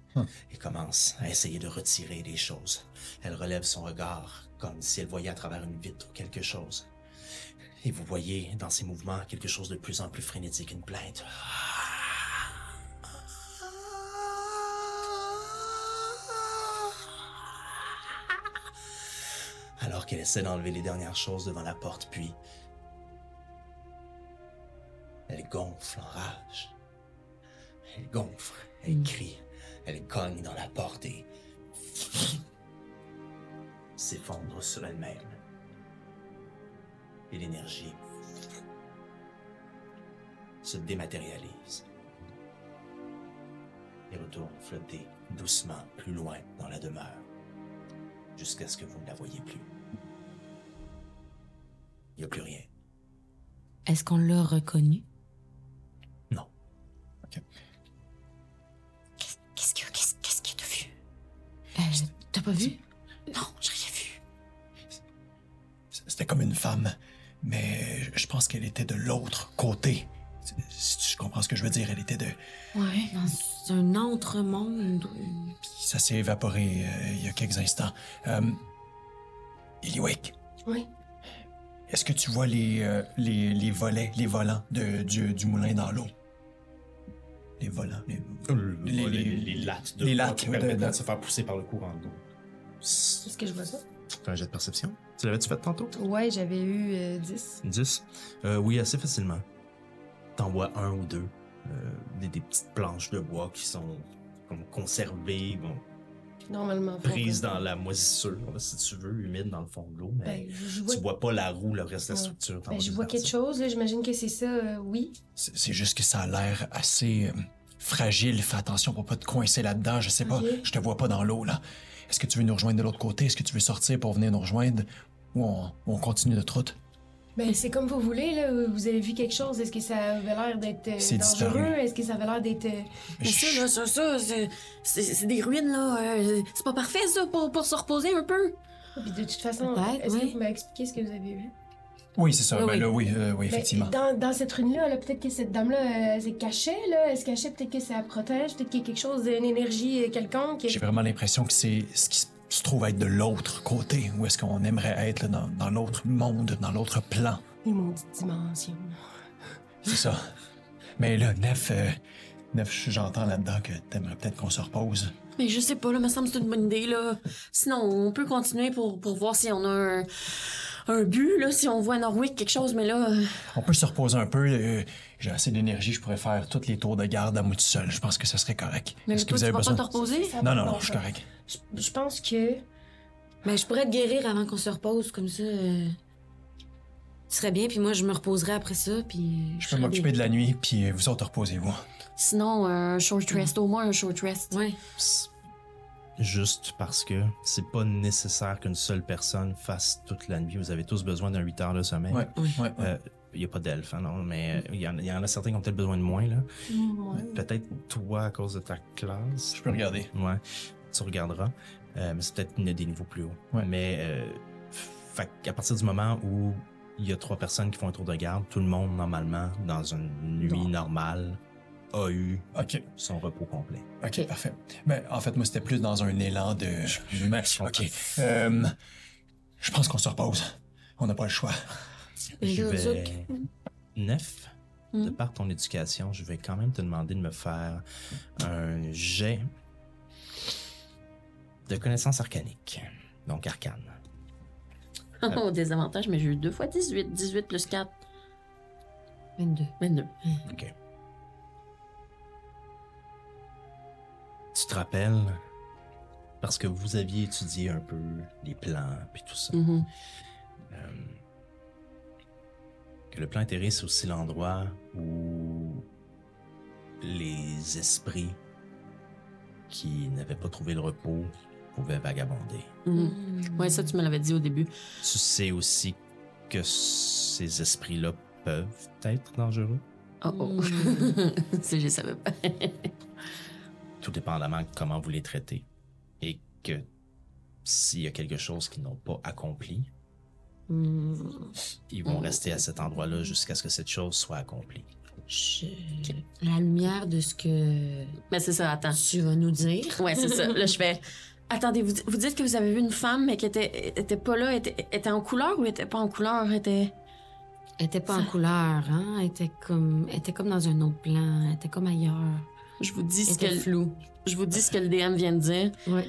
[SPEAKER 1] et commence à essayer de retirer les choses. Elle relève son regard comme si elle voyait à travers une vitre quelque chose. Et vous voyez dans ses mouvements quelque chose de plus en plus frénétique, une plainte. Alors qu'elle essaie d'enlever les dernières choses devant la porte, puis elle gonfle en rage. Elle gonfle, elle crie, elle cogne dans la porte et s'effondre sur elle-même. Et l'énergie se dématérialise et retourne flotter doucement plus loin dans la demeure jusqu'à ce que vous ne la voyez plus. Il n'y a plus rien.
[SPEAKER 5] Est-ce qu'on l'a reconnu?
[SPEAKER 1] Non.
[SPEAKER 5] Euh, T'as pas vu?
[SPEAKER 8] Non, j'ai rien vu.
[SPEAKER 3] C'était comme une femme, mais je pense qu'elle était de l'autre côté. Si tu comprends ce que je veux dire, elle était de.
[SPEAKER 5] Ouais. Dans un autre monde.
[SPEAKER 3] Ça s'est évaporé euh, il y a quelques instants. Euh, Iliwick,
[SPEAKER 4] Oui.
[SPEAKER 3] est-ce que tu vois les, euh, les, les volets, les volants de, du, du moulin dans l'eau? Les volants, les,
[SPEAKER 1] Les, les, les lattes de
[SPEAKER 3] les lattes,
[SPEAKER 1] qui
[SPEAKER 3] ouais,
[SPEAKER 1] permettent
[SPEAKER 3] de-
[SPEAKER 1] de se faire pousser par le courant d'eau.
[SPEAKER 4] Est-ce que je vois ça?
[SPEAKER 1] T'as un jet de perception? Tu l'avais-tu fait tantôt?
[SPEAKER 4] Ouais, j'avais eu euh, 10.
[SPEAKER 1] 10. Euh, oui, assez facilement. T'en vois un ou deux. Euh, des, des petites planches de bois qui sont comme conservées, bon,
[SPEAKER 4] Normalement. quoi.
[SPEAKER 1] dans la moisissure, là, si tu veux, humide dans le fond de l'eau. Mais
[SPEAKER 4] Ben, je, vois,
[SPEAKER 1] tu vois pas la roue, le reste de la structure.
[SPEAKER 4] ben, je vois quelque chose, là. J'imagine que c'est ça, euh, oui.
[SPEAKER 3] C'est juste que ça a l'air assez euh, fragile. Fais attention pour pas te coincer là-dedans. Je sais pas. Je te vois pas dans l'eau, là. Est-ce que tu veux nous rejoindre de l'autre côté? Est-ce que tu veux sortir pour venir nous rejoindre? Ou on, ou on continue notre route?
[SPEAKER 4] Ben, c'est comme vous voulez, là. Vous avez vu quelque chose? Est-ce que ça avait l'air d'être euh,
[SPEAKER 3] C'est
[SPEAKER 4] dangereux? Est-ce que ça avait l'air d'être. euh,
[SPEAKER 8] Mais ça, là, ça, ça, c'est- des ruines, là. euh, c'est pas parfait, ça, pour, pour se reposer un peu.
[SPEAKER 4] Puis de toute façon, est-ce que
[SPEAKER 5] oui.
[SPEAKER 4] vous m'avez expliqué ce que vous avez vu?
[SPEAKER 3] Oui, c'est ça.
[SPEAKER 5] Oui,
[SPEAKER 3] ben
[SPEAKER 5] oui.
[SPEAKER 3] là, oui, euh, oui,
[SPEAKER 4] Ben,
[SPEAKER 3] effectivement.
[SPEAKER 4] dans, dans cette rune-là, là, peut-être que cette dame-là, euh, elle s'est cachée, là. Elle se cachait, peut-être que ça la protège, peut-être qu'il y a quelque chose, une énergie euh, quelconque.
[SPEAKER 3] J'ai vraiment l'impression que c'est ce qui se trouve être de l'autre côté. Où est-ce qu'on aimerait être là, dans, dans l'autre monde, dans l'autre plan?
[SPEAKER 4] Une maudite dimension.
[SPEAKER 3] C'est ça. Mais là, Nef, euh, Nef, j'entends là-dedans que t'aimerais peut-être qu'on se repose.
[SPEAKER 8] Mais je sais pas, là, me semble que c'est une bonne idée, là. Sinon, on peut continuer pour, pour voir si on a un, un but, là, si on voit Norwick, quelque chose, mais là. euh,
[SPEAKER 3] On peut se reposer un peu. euh, J'ai assez d'énergie, je pourrais faire tous les tours de garde à moi tout seul. Je pense que ça serait correct.
[SPEAKER 8] Mais
[SPEAKER 3] Est-ce que
[SPEAKER 8] toi,
[SPEAKER 3] vous
[SPEAKER 8] tu
[SPEAKER 3] avez
[SPEAKER 8] vas
[SPEAKER 3] besoin?
[SPEAKER 8] pas te reposer?
[SPEAKER 3] Non, non, non, je suis
[SPEAKER 4] faire.
[SPEAKER 3] correct.
[SPEAKER 4] Je, je pense que.
[SPEAKER 5] Ben, je pourrais te guérir avant qu'on se repose, comme ça. euh, Tu serais bien, puis moi, je me reposerais après ça, puis.
[SPEAKER 3] Je peux m'occuper de la nuit, puis euh, vous autres reposez-vous.
[SPEAKER 8] Sinon, un short rest, au moins un short rest.
[SPEAKER 5] Ouais.
[SPEAKER 1] Juste parce que c'est pas nécessaire qu'une seule personne fasse toute la nuit. Vous avez tous besoin d'un 8 heures de sommeil.
[SPEAKER 3] Ouais, ouais, ouais.
[SPEAKER 1] Euh, Il n'y a pas d'elfe, hein, non, mais euh, il y, en- il y en a certains qui ont peut-être besoin de moins. Là. Peut-être toi à cause de ta classe.
[SPEAKER 3] Je peux regarder.
[SPEAKER 1] Ouais, tu regarderas. Euh, mais c'est peut-être une des niveaux plus hauts.
[SPEAKER 3] Ouais.
[SPEAKER 1] Mais euh, fait à partir du moment où il y a trois personnes qui font un tour de garde, tout le monde, normalement, dans une nuit
[SPEAKER 3] Non.
[SPEAKER 1] normale, a eu
[SPEAKER 3] OK,
[SPEAKER 1] son repos complet.
[SPEAKER 3] OK, parfait. Ben, en fait, moi, c'était plus dans un élan de... Mais, OK. Euh, je pense qu'on se repose. On n'a pas le choix.
[SPEAKER 1] Je vais... Neuf, de
[SPEAKER 8] Hmm.
[SPEAKER 1] par ton éducation, je vais quand même te demander de me faire un jet de connaissances arcaniques. Donc arcane.
[SPEAKER 8] Au désavantage, mais j'ai eu deux fois 18. 18 plus 4,
[SPEAKER 5] 22.
[SPEAKER 8] 22.
[SPEAKER 1] OK. Tu te rappelles, parce que vous aviez étudié un peu les plans puis tout ça,
[SPEAKER 8] Mhm.
[SPEAKER 1] euh, que le plan intérêt, c'est aussi l'endroit où les esprits qui n'avaient pas trouvé le repos pouvaient vagabonder.
[SPEAKER 8] Mhm. Ouais, ça, tu me l'avais dit au début.
[SPEAKER 1] Tu sais aussi que ces esprits-là peuvent être dangereux,
[SPEAKER 8] Oh, oh. ça, je savais pas.
[SPEAKER 1] tout dépendamment de comment vous les traitez. Et que s'il y a quelque chose qu'ils n'ont pas accompli, ils vont rester à cet endroit-là jusqu'à ce que cette chose soit accomplie.
[SPEAKER 5] Je- À la lumière de ce que
[SPEAKER 8] Mais c'est ça, attends.
[SPEAKER 5] tu vas nous dire.
[SPEAKER 8] Ouais, c'est ça. Là, je fais. Attendez, vous, vous dites que vous avez vu une femme, mais qui était, était pas là, était, était en couleur ou était pas en couleur? Était?
[SPEAKER 5] Elle était pas en couleur, hein? Elle était comme, elle était comme dans un autre plan. Elle était comme ailleurs.
[SPEAKER 8] Je vous dis ce que.
[SPEAKER 5] floue.
[SPEAKER 8] Je vous dis ce que le DM vient de dire.
[SPEAKER 5] Ouais.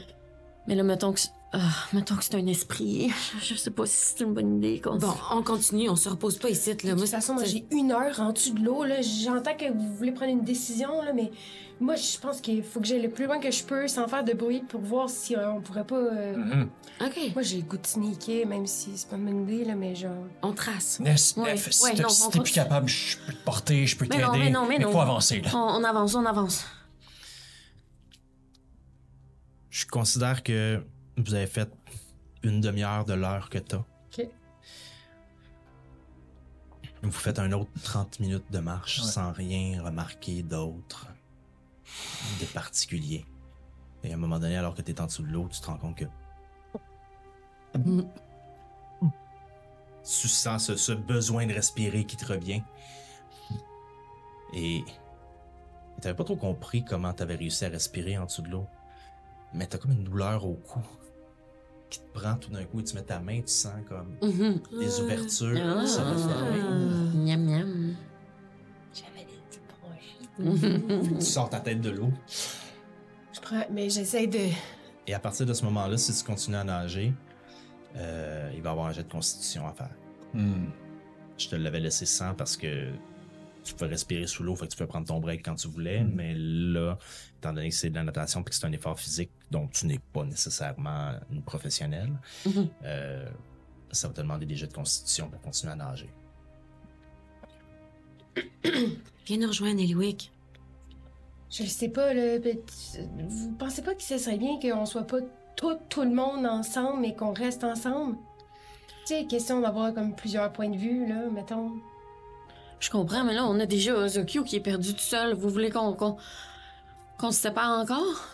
[SPEAKER 8] Mais là, mettons que. Ah, mettons que c'est un esprit. Je sais pas si c'est une bonne idée. qu'on-
[SPEAKER 5] Bon, on continue. On se repose pas ici, là.
[SPEAKER 4] De
[SPEAKER 5] Moi,
[SPEAKER 4] toute façon, moi, j'ai une heure en dessous de l'eau. là. J'entends que vous voulez prendre une décision, là, mais moi, je pense qu'il faut que j'aille le plus loin que je peux sans faire de bruit pour voir si euh, on pourrait pas. euh,
[SPEAKER 3] Mhm.
[SPEAKER 5] OK.
[SPEAKER 4] Moi, j'ai le goût de sneaker, même si c'est pas une bonne idée, là, mais genre.
[SPEAKER 5] On trace.
[SPEAKER 3] Ness,
[SPEAKER 8] Ouais,
[SPEAKER 3] Nef, si
[SPEAKER 8] ouais,
[SPEAKER 3] t'es
[SPEAKER 8] non,
[SPEAKER 3] si
[SPEAKER 8] on
[SPEAKER 3] t'es plus
[SPEAKER 8] continue.
[SPEAKER 3] capable, je peux te porter, je peux
[SPEAKER 8] Mais
[SPEAKER 3] t'aider.
[SPEAKER 8] non, mais non, mais non.
[SPEAKER 3] faut avancer, là.
[SPEAKER 8] On, on avance, on avance.
[SPEAKER 1] Je considère que vous avez fait une demi-heure de l'heure que t'as.
[SPEAKER 4] OK.
[SPEAKER 1] Vous faites un autre 30 minutes de marche
[SPEAKER 3] Ouais.
[SPEAKER 1] sans rien remarquer d'autre, de particulier. Et à un moment donné, alors que tu es en dessous de l'eau, tu te rends compte que. Tu sens ce, ce besoin de respirer qui te revient. Et. Tu n'avais pas trop compris comment tu avais réussi à respirer en dessous de l'eau. Mais tu as comme une douleur au cou qui te prend tout d'un coup et tu mets ta main, tu sens comme
[SPEAKER 8] Mhm.
[SPEAKER 1] des ouvertures
[SPEAKER 8] Ah.
[SPEAKER 1] qui se referment.
[SPEAKER 8] Miam, miam.
[SPEAKER 4] J'avais des petits bronchites.
[SPEAKER 1] Tu sors ta tête de l'eau.
[SPEAKER 4] Je prends. Mais j'essaie de.
[SPEAKER 1] Et à partir de ce moment-là, si tu continues à nager, euh, il va y avoir un jet de constitution à faire.
[SPEAKER 3] Hmm.
[SPEAKER 1] Je te l'avais laissé sans parce que tu pouvais respirer sous l'eau, fait que tu pouvais prendre ton break quand tu voulais, mais là, étant donné que c'est de la natation et que c'est un effort physique dont tu n'es pas nécessairement une professionnelle,
[SPEAKER 8] Mhm.
[SPEAKER 1] euh, ça va te demander des jets de constitution pour continuer à nager.
[SPEAKER 5] Viens nous rejoindre, Eliwick.
[SPEAKER 4] Je le sais pas, là. Vous pensez pas que ce serait bien qu'on soit pas tout, tout le monde ensemble, mais qu'on reste ensemble? Tu sais, question d'avoir comme plusieurs points de vue, là, mettons.
[SPEAKER 8] Je comprends, mais là, on a déjà Ozokyo qui est perdu tout seul. Vous voulez qu'on qu'on qu'on se sépare encore?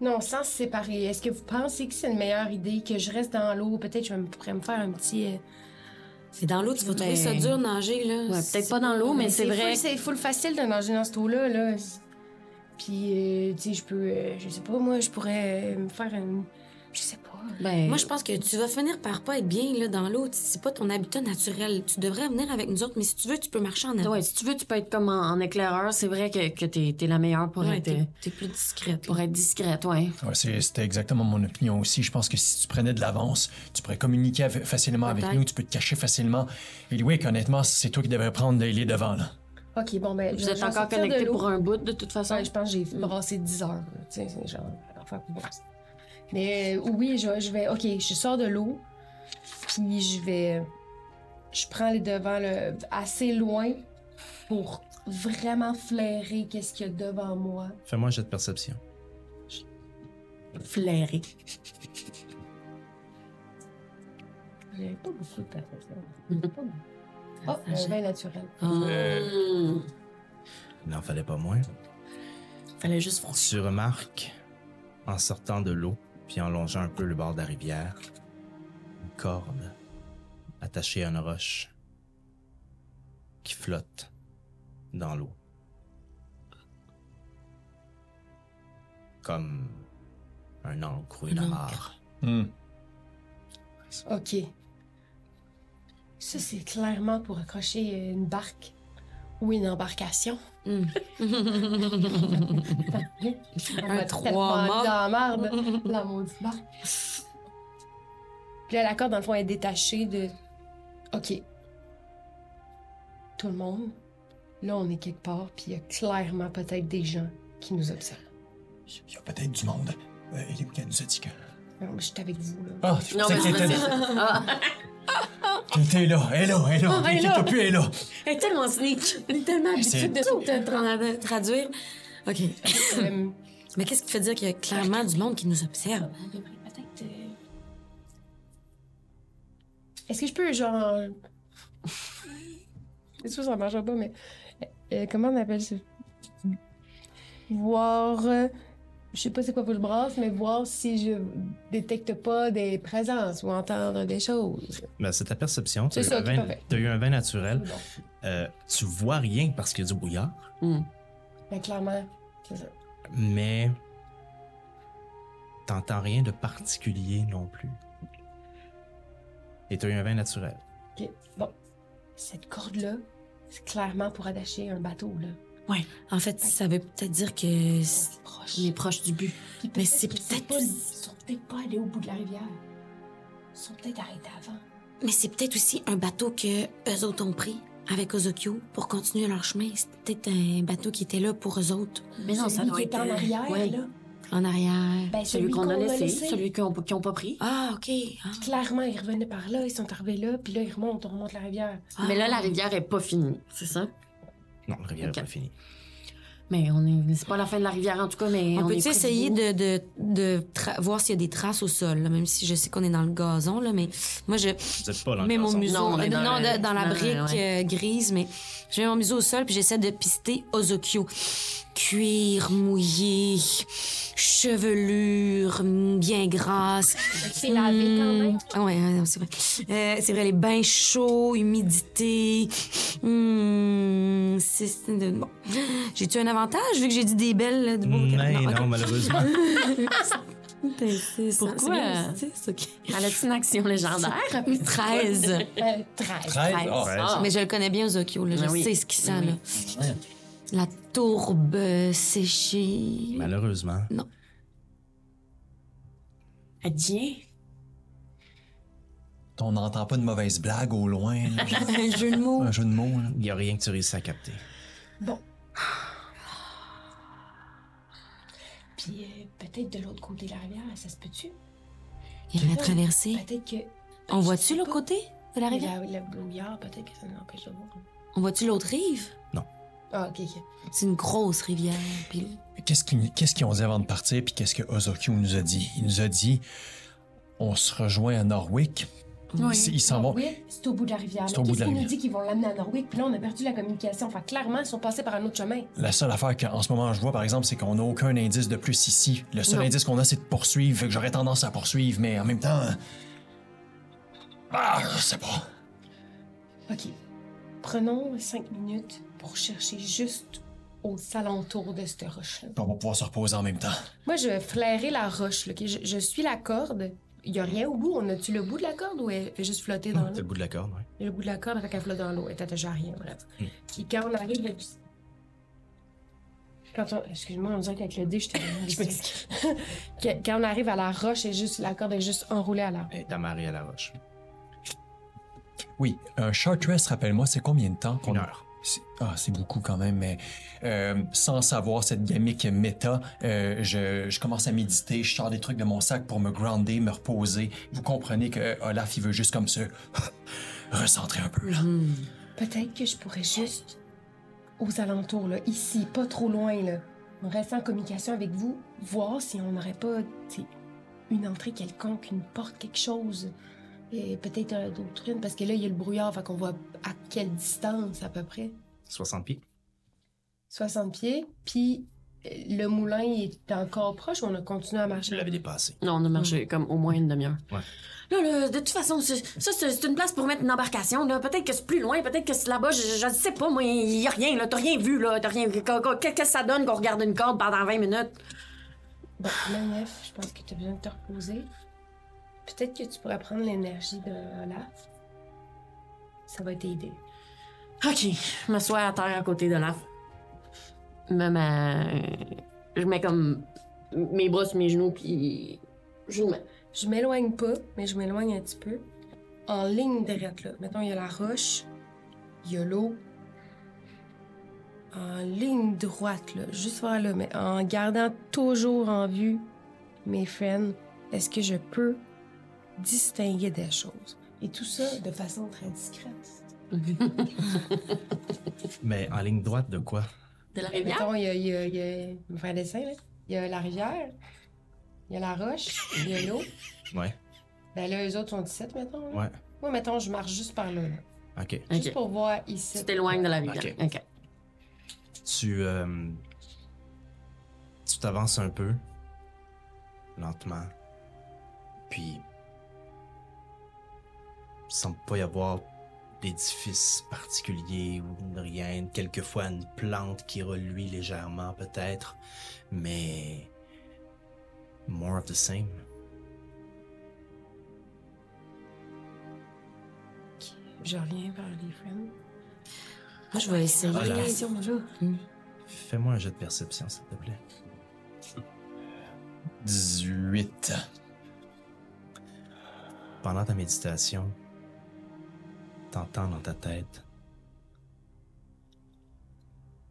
[SPEAKER 4] Non, sans se séparer. Est-ce que vous pensez que c'est une meilleure idée que je reste dans l'eau? Peut-être que je me- pourrais me faire un petit. euh,
[SPEAKER 5] C'est dans l'eau, tu vas trouver
[SPEAKER 8] Ben-
[SPEAKER 5] ça dur nager, là.
[SPEAKER 8] Ouais, peut-être pas dans l'eau, mais c'est vrai.
[SPEAKER 4] C'est full facile de nager dans cette eau-là, là. Puis, euh, tu sais, je peux. euh, je sais pas, moi, je pourrais me faire un. Je sais pas.
[SPEAKER 8] Ben,
[SPEAKER 5] Moi, je pense que tu vas finir par pas être bien là, dans l'eau. C'est pas ton habitat naturel. Tu devrais venir avec nous autres, mais si tu veux, tu peux marcher en avant.
[SPEAKER 8] Ouais, si tu veux, tu peux être comme en, en éclaireur. C'est vrai que, que t'es es la meilleure pour,
[SPEAKER 5] Ouais,
[SPEAKER 8] être,
[SPEAKER 5] t'es t'es plus discrète.
[SPEAKER 8] pour être discrète, ouais.
[SPEAKER 3] Ouais, c'est- C'était exactement mon opinion aussi. Je pense que si tu prenais de l'avance, tu pourrais communiquer av- facilement avec nous, tu peux te cacher facilement. Et oui, honnêtement, c'est toi qui devrais prendre les devants. Là.
[SPEAKER 4] Ok, bon, ben.
[SPEAKER 8] Vous
[SPEAKER 4] je-
[SPEAKER 8] êtes encore connecté pour un bout, de toute façon?
[SPEAKER 4] Ouais, je pense que j'ai brassé 10 heures. Tu sais, c'est genre. Enfin, bon. Mais euh, oui, je, je vais. Ok, je sors de l'eau. Puis je vais. Je prends les devants là, assez loin pour vraiment flairer qu'est-ce qu'il y a devant moi.
[SPEAKER 1] Fais-moi un jet de perception.
[SPEAKER 8] Flairé.
[SPEAKER 4] J'ai pas beaucoup de perception. Oh, un vin naturel.
[SPEAKER 8] Hum.
[SPEAKER 1] Il n'en fallait pas moins.
[SPEAKER 8] Fallait juste foncer.
[SPEAKER 1] Tu remarques, en sortant de l'eau, puis en longeant un peu le bord de la rivière, une corde attachée à une roche qui flotte dans l'eau. Comme un ancre ou une amarre.
[SPEAKER 3] Hmm.
[SPEAKER 4] Ok. Ça, c'est clairement pour accrocher une barque ou une embarcation.
[SPEAKER 5] Hmm.
[SPEAKER 4] On va
[SPEAKER 5] trois mâts.
[SPEAKER 4] dans la merde, la maudite. Puis là, la corde, dans le fond, est détachée de... OK. Tout le monde. Là, on est quelque part, puis il y a clairement peut-être des gens qui nous observent.
[SPEAKER 3] Il y a peut-être du monde. Euh, elle nous a dit que
[SPEAKER 4] Non, mais je suis avec vous, là.
[SPEAKER 3] Ah, je
[SPEAKER 8] Non, mais
[SPEAKER 3] était là. Elle est là, elle est là.
[SPEAKER 8] Ah, elle est
[SPEAKER 3] plus, elle est là.
[SPEAKER 8] elle est tellement sneak.
[SPEAKER 5] On est tellement
[SPEAKER 3] C'est
[SPEAKER 5] habitués de tout te tra- traduire. OK.
[SPEAKER 4] Euh,
[SPEAKER 5] Mais qu'est-ce qui te fait dire qu'il y a clairement du monde qui nous observe?
[SPEAKER 4] Peut-être. euh, Est-ce que je peux, genre. C'est sûr, ça marche pas, mais. euh, comment on appelle ça? Voir. Je sais pas c'est quoi pour le brasse, mais voir si je détecte pas des présences ou entendre des choses.
[SPEAKER 1] Ben, c'est ta perception. Tu as, eu un vin-
[SPEAKER 4] à fait.
[SPEAKER 1] t'as eu un vin naturel. Euh, tu vois rien parce qu'il y a du brouillard,
[SPEAKER 4] Mais clairement, c'est ça.
[SPEAKER 1] mais t'entends rien de particulier non plus. Et tu as eu un vin naturel.
[SPEAKER 4] Bon. Cette corde-là, c'est clairement pour attacher un bateau, là.
[SPEAKER 5] En fait, ça veut peut-être dire que... c'est-
[SPEAKER 8] On est proche du but.
[SPEAKER 4] Puis
[SPEAKER 5] Mais c'est peut-être-
[SPEAKER 4] pas- Ils sont peut-être pas allés au bout de la rivière. Ils sont peut-être arrêtés avant.
[SPEAKER 5] Mais c'est peut-être aussi un bateau que eux autres ont pris avec Ozokyo pour continuer leur chemin. C'est peut-être un bateau qui était là pour eux autres,
[SPEAKER 8] Mais non, ça
[SPEAKER 4] Celui
[SPEAKER 8] doit
[SPEAKER 4] qui
[SPEAKER 8] être.
[SPEAKER 4] est en
[SPEAKER 8] euh,
[SPEAKER 4] arrière,
[SPEAKER 8] ouais.
[SPEAKER 4] là.
[SPEAKER 5] en arrière.
[SPEAKER 4] Ben,
[SPEAKER 8] Celui qu'on a laissé,
[SPEAKER 4] laissé.
[SPEAKER 8] celui qu'ils ont, qu'ils ont pas pris.
[SPEAKER 5] Ah, OK. Ah.
[SPEAKER 4] Clairement, ils revenaient par là, ils sont arrivés là, puis là, ils remontent, on remonte la rivière.
[SPEAKER 8] Mais là, la rivière est pas finie, c'est ça?
[SPEAKER 1] Non, la rivière
[SPEAKER 8] Ok.
[SPEAKER 1] n'est pas finie.
[SPEAKER 8] Mais on est. C'est pas la fin de la rivière en tout cas, mais.
[SPEAKER 5] On,
[SPEAKER 8] on,
[SPEAKER 5] peut essayer de, de, de tra- voir s'il y a des traces au sol, là, même si je sais qu'on est dans le gazon, là, mais moi, je
[SPEAKER 1] Vous êtes pas dans le
[SPEAKER 5] mets mon museau
[SPEAKER 8] Non,
[SPEAKER 5] euh,
[SPEAKER 8] dans
[SPEAKER 5] non, dans la
[SPEAKER 8] dans le-
[SPEAKER 5] brique
[SPEAKER 8] ouais.
[SPEAKER 5] euh, grise, mais je mets mon museau au sol puis j'essaie de pister Ozokyo. Cuir mouillé, chevelure bien grasse.
[SPEAKER 4] C'est lavé quand même.
[SPEAKER 5] Ah ouais, ouais, c'est vrai. Euh, c'est vrai, les bains chauds, humidité. C'est, c'est de- bon. J'ai-tu un avantage vu que j'ai dit des belles, de beaux
[SPEAKER 1] Mais
[SPEAKER 5] Non,
[SPEAKER 1] non, malheureusement.
[SPEAKER 5] Ben, c'est ça,
[SPEAKER 8] Pourquoi? Elle a une action légendaire?
[SPEAKER 5] 13.
[SPEAKER 4] Euh, 13.
[SPEAKER 3] 13. Ah,
[SPEAKER 1] Ah.
[SPEAKER 5] Mais je le connais bien, Ozokyo. Là. Je
[SPEAKER 8] Ben oui.
[SPEAKER 5] sais ce qu'il sent.
[SPEAKER 8] Ben
[SPEAKER 5] Là. La tourbe séchée.
[SPEAKER 1] Malheureusement.
[SPEAKER 8] Elle dit.
[SPEAKER 3] On n'entend pas de mauvaise blague au loin. là.
[SPEAKER 5] Un jeu de mots.
[SPEAKER 3] Un jeu de mots. là.
[SPEAKER 1] Il n'y a rien que tu réussis à capter.
[SPEAKER 4] Puis euh, peut-être de l'autre côté de la rivière, ça se peut-tu?
[SPEAKER 5] Il va traverser.
[SPEAKER 4] Peut-être que.
[SPEAKER 5] On voit-tu l'autre côté de la rivière?
[SPEAKER 4] La, le brouillard, peut-être que ça nous empêche de voir.
[SPEAKER 5] On voit-tu l'autre rive?
[SPEAKER 4] Ah, ok, ok.
[SPEAKER 5] C'est une grosse rivière. Puis
[SPEAKER 3] Qu'est-ce qu'ils qu'est-ce qu'ils ont dit avant de partir, puis qu'est-ce que Ozokyo nous a dit? Il nous a dit on se rejoint à Norwick. Ils- Ils s'en vont.
[SPEAKER 4] C'est au bout de la rivière.
[SPEAKER 3] C'est au bout
[SPEAKER 4] Qu'est-ce
[SPEAKER 3] de la
[SPEAKER 4] qu'il nous
[SPEAKER 3] rivière.
[SPEAKER 4] dit qu'ils vont l'amener à Norwick? Puis là, on a perdu la communication. Enfin, clairement, ils sont passés par un autre chemin.
[SPEAKER 3] La seule affaire qu'en ce moment je vois, par exemple, c'est qu'on n'a aucun indice de plus ici. Le seul
[SPEAKER 8] Non.
[SPEAKER 3] indice qu'on a, c'est de poursuivre. Fait que j'aurais tendance à poursuivre, mais en même temps. Ah, je sais pas.
[SPEAKER 4] OK. Prenons cinq minutes pour chercher juste aux alentours de cette roche-là.
[SPEAKER 3] On va pouvoir se reposer en même temps.
[SPEAKER 4] Moi, je vais flairer la roche. là, ok? Je, je suis la corde. Il n'y a rien au bout. On a-tu le bout de la corde ou elle fait juste flotter dans
[SPEAKER 1] C'est le
[SPEAKER 4] l'eau?
[SPEAKER 1] bout de la corde, oui.
[SPEAKER 4] Le bout de la corde, elle fait qu'elle flotte dans l'eau. Elle est attachée à rien, bref.
[SPEAKER 1] Hmm.
[SPEAKER 4] Puis quand on arrive... là- Quand on... Excuse-moi, on dirait qu'avec le dé, je t'ai... Que- Quand on arrive à la roche, juste... la corde est juste enroulée à l'arbre.
[SPEAKER 1] Elle est amarrée à la roche.
[SPEAKER 3] Oui, un short rest, rappelle-moi, c'est combien de temps qu'on
[SPEAKER 1] Une heure.
[SPEAKER 3] Ah, c'est beaucoup quand même, mais euh, sans savoir cette gamique méta, euh, je, commence à méditer, je sors des trucs de mon sac pour me grounder, me reposer. Vous comprenez que Olaf, il veut juste comme se recentrer un peu. Là.
[SPEAKER 4] Peut-être que je pourrais juste, aux alentours, là, ici, pas trop loin, là, restant en communication avec vous, voir si on n'aurait pas une entrée quelconque, une porte, quelque chose. Et peut-être euh, d'autres ruines, parce que là, il y a le brouillard, fait qu'on voit à quelle distance, à peu près.
[SPEAKER 1] 60 pieds.
[SPEAKER 4] 60 pieds. Puis euh, le moulin il est encore proche ou on a continué à
[SPEAKER 1] Je
[SPEAKER 4] marcher?
[SPEAKER 1] l'avais dépassé.
[SPEAKER 8] Non, on a marché comme au moins une demi-heure.
[SPEAKER 1] Ouais.
[SPEAKER 8] Là, là, de toute façon, ça, c'est une place pour mettre une embarcation. là. Peut-être que c'est plus loin, peut-être que c'est là-bas. Je, je sais pas, moi, il y a rien, là. T'as rien vu, là. T'as rien Qu'est-ce que ça donne qu'on regarde une corde pendant 20 minutes?
[SPEAKER 4] Bon, Manef, je pense que tu as besoin de te reposer. Peut-être que tu pourrais prendre l'énergie de Olaf. Ça va t'aider.
[SPEAKER 8] OK, je à terre à côté de l'af. Me mets- Je mets comme mes bras sur mes genoux, puis je mets.
[SPEAKER 4] Je m'éloigne pas, mais je m'éloigne un petit peu. En ligne droite, là. Mettons, il y a la roche, il y a l'eau. En ligne droite, là. Juste vers là, mais en gardant toujours en vue mes friends. est-ce que je peux distinguer des choses? Et tout ça de façon très discrète.
[SPEAKER 1] Mais en ligne droite de quoi?
[SPEAKER 8] De la rivière?
[SPEAKER 4] Mettons, il y a, il y a, il y a- je vais faire un dessin, là. Il y a la rivière, il y a la roche, il y a l'eau.
[SPEAKER 1] Ouais.
[SPEAKER 4] Ben là, eux autres sont 17, mettons. Là.
[SPEAKER 1] Ouais.
[SPEAKER 4] Moi, mettons, je marche juste par là. là.
[SPEAKER 1] OK.
[SPEAKER 4] Juste pour voir ici.
[SPEAKER 8] Tu t'éloignes de la rivière.
[SPEAKER 1] Ok.
[SPEAKER 8] OK.
[SPEAKER 1] Tu. euh, tu t'avances un peu. Lentement. Puis. Il semble pas y avoir d'édifice particulier ou de rien. Quelquefois une plante qui reluit légèrement, peut-être. Mais. More of the same.
[SPEAKER 4] Je reviens vers les friends.
[SPEAKER 5] Moi, je vais essayer.
[SPEAKER 1] Voilà.
[SPEAKER 4] Question, là.
[SPEAKER 1] Fais-moi un jet de perception, s'il te plaît.
[SPEAKER 3] 18.
[SPEAKER 1] Pendant ta méditation, t'entends dans ta tête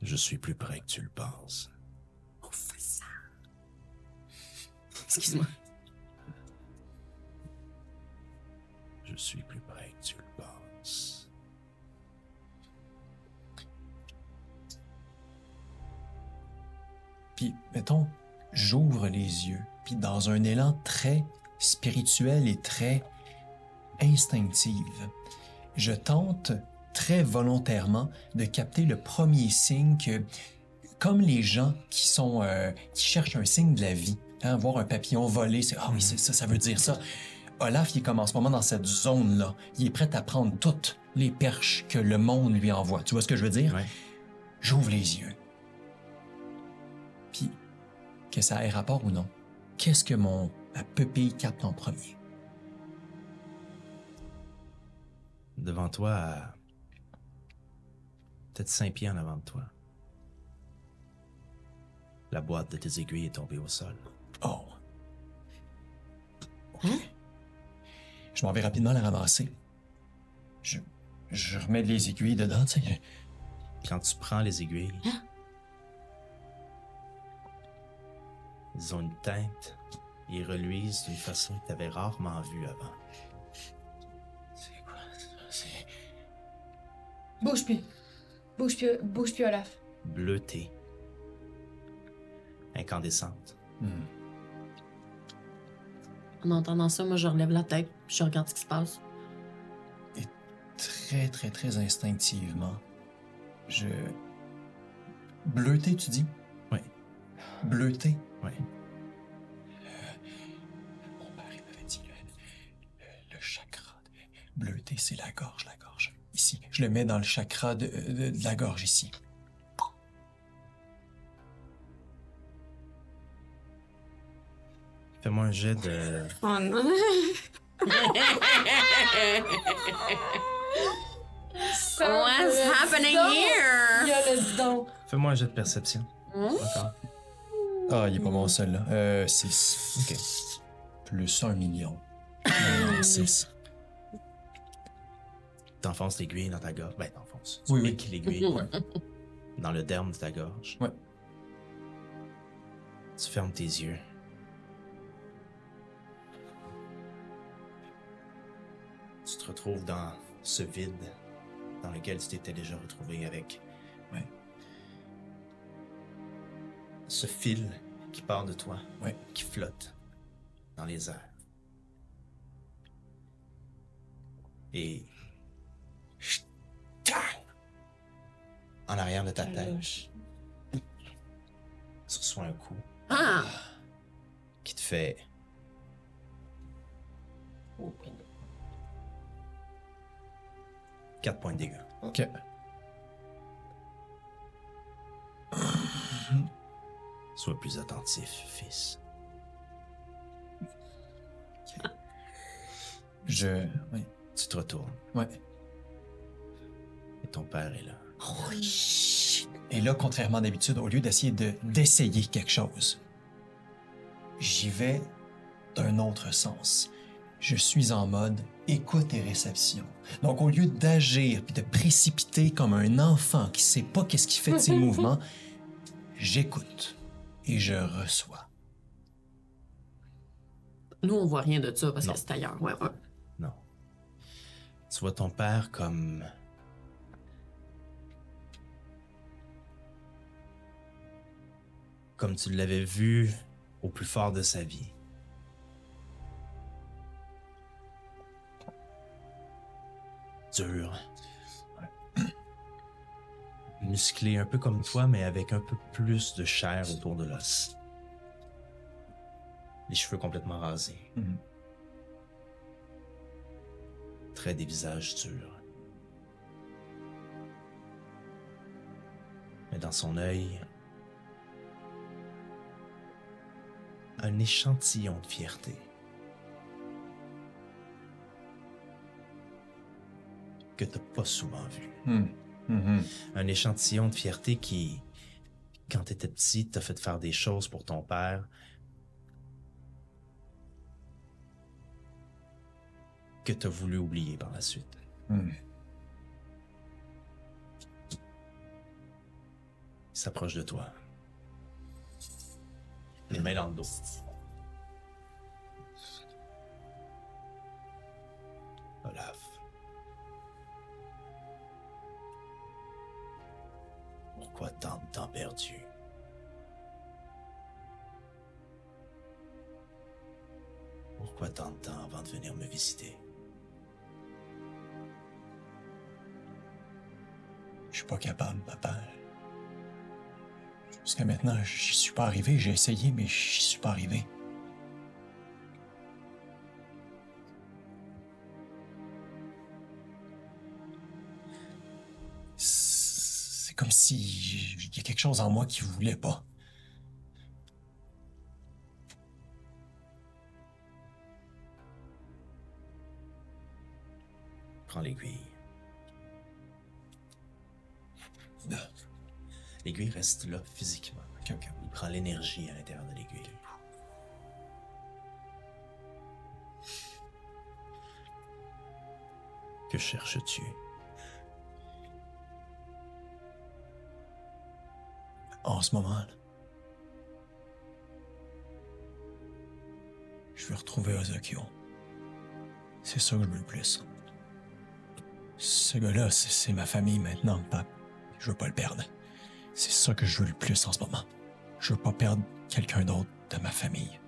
[SPEAKER 1] Je suis plus près que tu le penses.
[SPEAKER 8] Excuse-moi.
[SPEAKER 1] Je suis plus près que tu le penses.
[SPEAKER 3] Puis, mettons, j'ouvre les yeux, puis dans un élan très spirituel et très instinctif, je tente très volontairement de capter le premier signe que, comme les gens qui sont, euh, qui cherchent un signe de la vie, hein, voir un papillon voler, c'est ah oui, c'est ça, ça veut dire ça. Olaf, il est comme en ce moment dans cette zone-là. Il est prêt à prendre toutes les perches que le monde lui envoie. Tu vois ce que je veux dire?
[SPEAKER 1] Ouais.
[SPEAKER 3] J'ouvre les yeux. Puis, que ça ait rapport ou non, qu'est-ce que mon ma pupille capte en premier?
[SPEAKER 1] Devant toi, à peut-être cinq pieds en avant de toi, la boîte de tes aiguilles est tombée au sol.
[SPEAKER 3] Oh. OK. Je m'en vais rapidement la ramasser. Je, je remets les aiguilles dedans, tu sais.
[SPEAKER 1] Quand tu prends les aiguilles, ils ont une teinte et reluisent d'une façon que tu avais rarement vue avant.
[SPEAKER 4] Bouge plus. Bouge plus, bouge plus, Olaf.
[SPEAKER 1] Bleutée. Incandescente.
[SPEAKER 3] Hmm.
[SPEAKER 8] En entendant ça, moi, je relève la tête, puis je regarde ce qui se passe.
[SPEAKER 3] Très, très, très instinctivement, je... Bleuté, tu dis?
[SPEAKER 1] Oui.
[SPEAKER 3] Bleuté?
[SPEAKER 1] Oui.
[SPEAKER 3] Mon père, il m'avait dit le, le- le chakra. de- Bleuté, c'est la gorge, la gorge. Ici. Je le mets dans le chakra de, de- de la gorge, ici.
[SPEAKER 1] Fais-moi un jet de.
[SPEAKER 5] Oh non.
[SPEAKER 8] What's happening
[SPEAKER 4] Il
[SPEAKER 8] here?
[SPEAKER 4] y a le don.
[SPEAKER 1] Fais-moi un jet de perception. Encore.
[SPEAKER 3] Ah, il est pas bon, celui-là. Euh, 6. OK. Plus un million. 6.
[SPEAKER 1] T'enfonces l'aiguille dans ta gorge. Ben, t'enfonces. Tu
[SPEAKER 3] Oui,
[SPEAKER 1] l'aiguille dans le derme de ta gorge.
[SPEAKER 3] Ouais.
[SPEAKER 1] Tu fermes tes yeux. Tu te retrouves dans ce vide dans lequel tu t'étais déjà retrouvé avec
[SPEAKER 3] Ouais.
[SPEAKER 1] ce fil qui part de toi,
[SPEAKER 3] Ouais.
[SPEAKER 1] qui flotte dans les airs. Et en arrière de ta tête, tu reçois un coup
[SPEAKER 8] Ah!
[SPEAKER 1] qui te fait Quatre points de dégâts.
[SPEAKER 3] OK.
[SPEAKER 1] Sois plus attentif, fils.
[SPEAKER 3] Je... Oui.
[SPEAKER 1] Tu te retournes
[SPEAKER 3] Ouais.
[SPEAKER 1] et ton père est là.
[SPEAKER 3] Et là, contrairement d'habitude, au lieu d'essayer de d'essayer quelque chose, j'y vais d'un autre sens. Je suis en mode écoute et réception. Donc, au lieu d'agir puis de précipiter comme un enfant qui sait pas qu'est-ce qu'il fait de ses mouvements, j'écoute et je reçois.
[SPEAKER 8] Nous, on voit rien de ça parce
[SPEAKER 1] Non.
[SPEAKER 8] que c'est ailleurs. Ouais, ouais.
[SPEAKER 1] Non. Tu vois ton père comme. Comme tu l'avais vu au plus fort de sa vie. Dur. Musclé un peu comme toi, mais avec un peu plus de chair autour de l'os. Les cheveux complètement rasés.
[SPEAKER 3] Mhm.
[SPEAKER 1] Trait des visages durs. Mais dans son œil, un échantillon de fierté. Que t'as pas souvent vu.
[SPEAKER 3] Hmm. Mhm.
[SPEAKER 1] Un échantillon de fierté qui, quand t'étais petit, t'a fait faire des choses pour ton père. Que t'as voulu oublier par la suite.
[SPEAKER 3] Hmm.
[SPEAKER 1] Il s'approche de toi. Les mains dans le dos. Olaf. Pourquoi tant de temps perdu? Pourquoi tant de temps avant de venir me visiter?
[SPEAKER 3] Je suis pas capable, papa. Jusqu'à maintenant, j'y suis pas arrivé. J'ai essayé, mais j'y suis pas arrivé. C'est comme si il y a quelque chose en moi qui voulait pas.
[SPEAKER 1] Reste là physiquement.
[SPEAKER 3] Ok, ok.
[SPEAKER 1] Il prend l'énergie à l'intérieur de l'aiguille. Que cherches-tu?
[SPEAKER 3] En ce moment, je veux retrouver Ozokyo. C'est ça que je veux le plus. Ce gars-là, c'est ma famille maintenant, pap. Je veux pas le perdre. C'est ça que je veux le plus en ce moment. Je veux pas perdre quelqu'un d'autre de ma famille.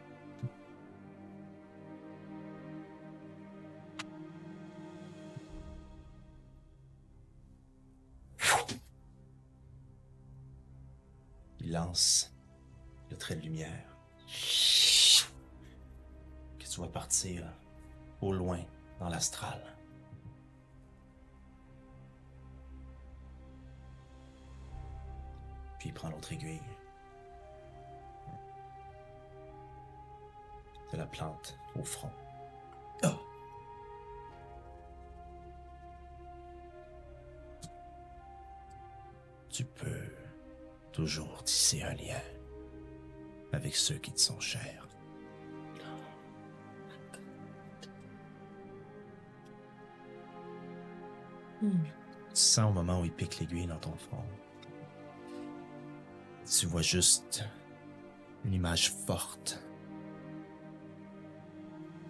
[SPEAKER 1] Il lance le trait de lumière. Que tu vas partir au loin dans l'astral. Puis il prend l'autre aiguille. C'est la plante au front.
[SPEAKER 3] Ah.
[SPEAKER 1] Tu peux toujours tisser un lien avec ceux qui te sont chers. Tu sens au moment où il pique l'aiguille dans ton front. Tu vois juste une image forte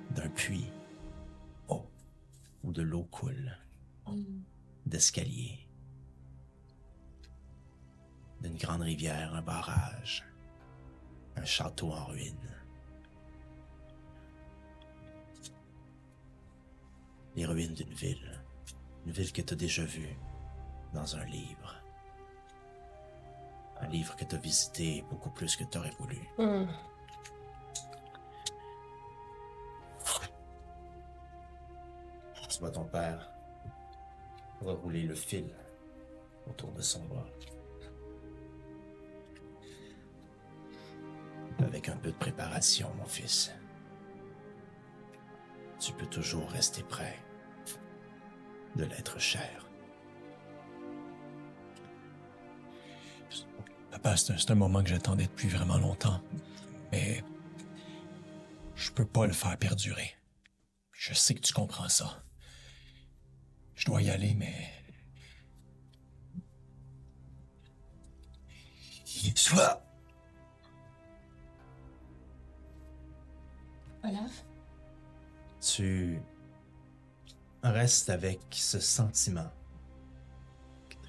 [SPEAKER 1] d'un puits oh, où de l'eau coule, d'escaliers, d'une grande rivière, un barrage, un château en ruine. Les ruines d'une ville, une ville que tu as déjà vue dans un livre. Un livre que tu as visité beaucoup plus que tu aurais voulu.
[SPEAKER 4] Hum.
[SPEAKER 1] Tu vois ton père rerouler le fil autour de son bras. Avec un peu de préparation, mon fils, tu peux toujours rester prêt de l'être cher.
[SPEAKER 3] Papa, c'est un, moment que j'attendais depuis vraiment longtemps. Mais je peux pas le faire perdurer. Je sais que tu comprends ça. Je dois y aller, mais.
[SPEAKER 6] Soit.
[SPEAKER 5] Olaf?
[SPEAKER 1] Tu restes avec ce sentiment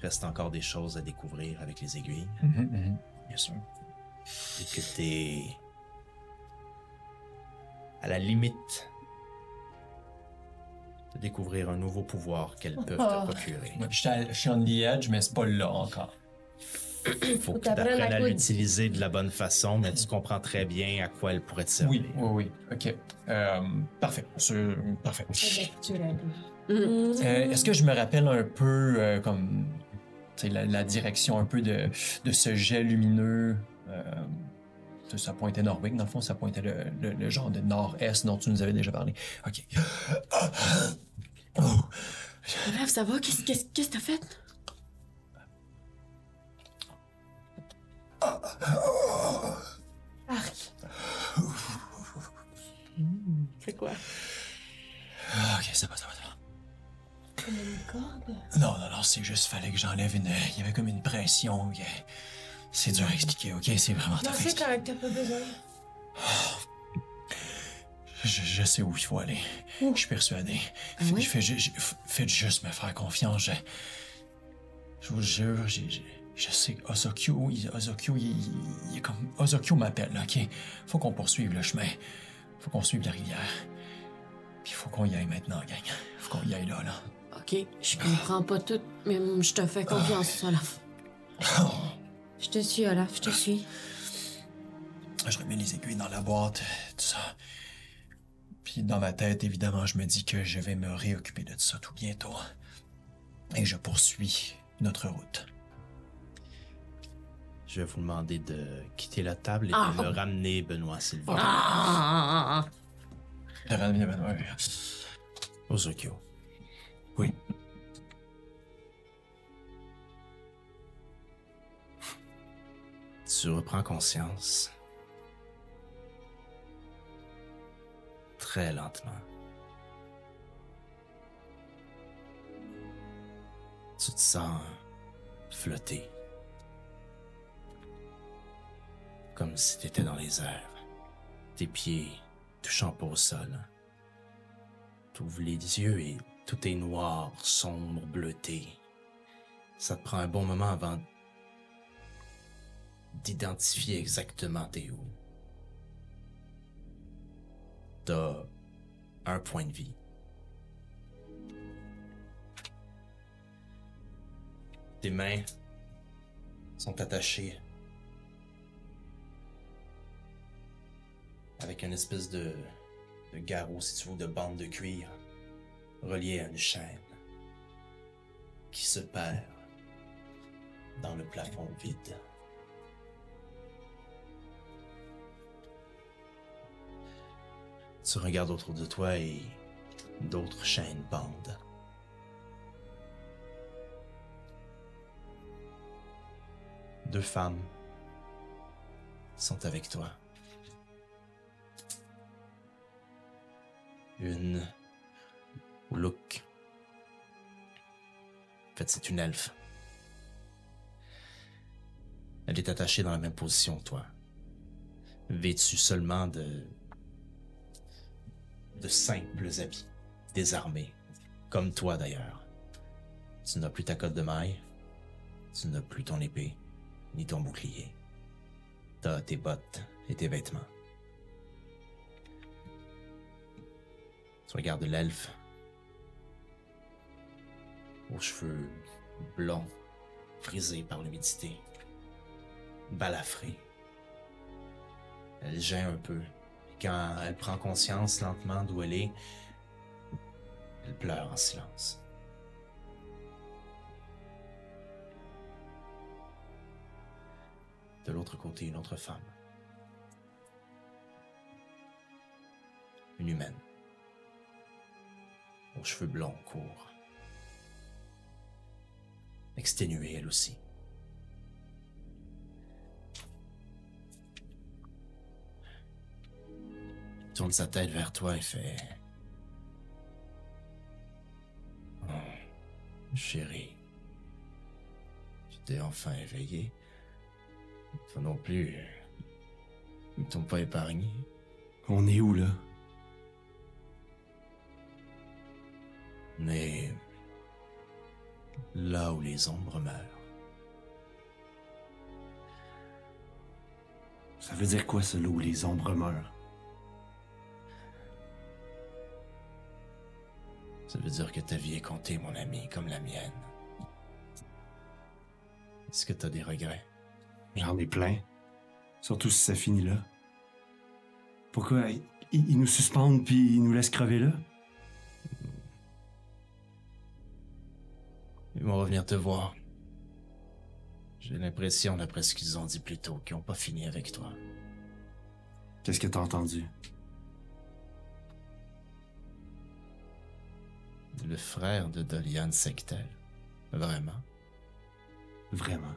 [SPEAKER 1] reste encore des choses à découvrir avec les aiguilles
[SPEAKER 3] Mhm, mhm. Bien sûr.
[SPEAKER 1] et que t'es à la limite de découvrir un nouveau pouvoir qu'elles peuvent te procurer.
[SPEAKER 3] Ouais, Je suis on the edge, mais c'est pas là encore.
[SPEAKER 1] Faut que tu
[SPEAKER 4] t'apprennes
[SPEAKER 1] apprennes
[SPEAKER 4] à
[SPEAKER 1] l'utiliser de la bonne façon, mais tu comprends très bien à quoi elle pourrait te servir.
[SPEAKER 3] Oui, oui, oui. OK. Euh, parfait. Parfait. Euh, Est-ce que je me rappelle un peu euh, comme la, la direction un peu de, de ce jet lumineux? euh, ça pointait Norwick, dans le fond, ça pointait le, le- le genre de nord-est dont tu nous avais déjà parlé. OK. Oh.
[SPEAKER 8] Olaf, ça va? Qu'est-ce qu'est-ce- qu'est-ce que t'as fait?
[SPEAKER 2] C'est quoi?
[SPEAKER 3] OK, ça va, ça va, ça va. Non, non, non, c'est juste, fallait que j'enlève une... Il y avait comme une pression. C'est dur à expliquer, OK? C'est vraiment
[SPEAKER 4] Non, c'est
[SPEAKER 3] expliquer.
[SPEAKER 4] correct, t'as pas besoin.
[SPEAKER 3] Je, je sais où il faut aller. Je suis persuadé. F-
[SPEAKER 8] oui?
[SPEAKER 3] je fais ju- ju- f- faites juste me faire confiance. Je, je vous jure, j'ai- j'ai- je sais que Ozokyo, il, Ozokyo, il, il est comme... Ozokyo m'appelle, OK? Faut qu'on poursuive le chemin. Faut qu'on suive la rivière. Puis faut qu'on y aille maintenant, gang. Faut qu'on y aille là, là.
[SPEAKER 8] Ok, je comprends pas tout, mais je te fais confiance, Olaf.
[SPEAKER 5] Je te suis, Olaf, je te suis.
[SPEAKER 3] Je remets les aiguilles dans la boîte, tout ça. Puis dans ma tête, évidemment, je me dis que je vais me réoccuper de tout ça tout bientôt. Et je poursuis notre route.
[SPEAKER 1] Je vais vous demander de quitter la table et
[SPEAKER 8] Ah.
[SPEAKER 1] de me ramener Benoît, s'il vous plaît.
[SPEAKER 8] Ah!
[SPEAKER 3] Le ramener Benoît, oui.
[SPEAKER 1] Ozokyo.
[SPEAKER 3] Oui.
[SPEAKER 1] Tu reprends conscience. Très lentement. Tu te sens flotter. Comme si tu étais dans les airs. Tes pieds touchant pas au sol. Tu ouvres les yeux et tout est noir, sombre, bleuté. Ça te prend un bon moment avant d'identifier exactement t'es où. T'as un point de vie. Tes mains sont attachées avec une espèce de, garrot, si tu veux, de bande de cuir reliée à une chaîne qui se perd dans le plafond vide. Tu regardes autour de toi et d'autres chaînes pendent. Deux femmes sont avec toi. Une au look. En fait, c'est une elfe. Elle est attachée dans la même position que toi. Vêtue seulement de de simples habits, désarmés, comme toi d'ailleurs. Tu n'as plus ta cotte de maille, tu n'as plus ton épée, ni ton bouclier. T'as tes bottes et tes vêtements. Tu regardes l'elfe, aux cheveux blonds, frisés par l'humidité, balafrés. Elle gêne un peu. Quand elle prend conscience lentement d'où elle est, elle pleure en silence. De l'autre côté, une autre femme. Une humaine. Aux cheveux blonds courts. Exténuée, elle aussi. tourne sa tête vers toi et fait. Oh, chérie. Tu t'es enfin éveillé. Toi non plus. Ils t'ont pas épargné.
[SPEAKER 6] On est où, là?
[SPEAKER 1] Les ombres meurent.
[SPEAKER 6] Ça veut dire quoi, ce là où les ombres meurent?
[SPEAKER 1] Ça veut dire que ta vie est comptée, mon ami, comme la mienne. Est-ce que t'as des regrets?
[SPEAKER 6] J'en ai plein. Surtout si ça finit là. Pourquoi ils nous suspendent puis ils nous laissent crever là?
[SPEAKER 1] Ils vont revenir te voir. J'ai l'impression, d'après ce qu'ils ont dit plus tôt, qu'ils n'ont pas fini avec toi.
[SPEAKER 6] Qu'est-ce que t'as entendu?
[SPEAKER 1] Le frère de Dolian Sectel. Vraiment?
[SPEAKER 6] Vraiment?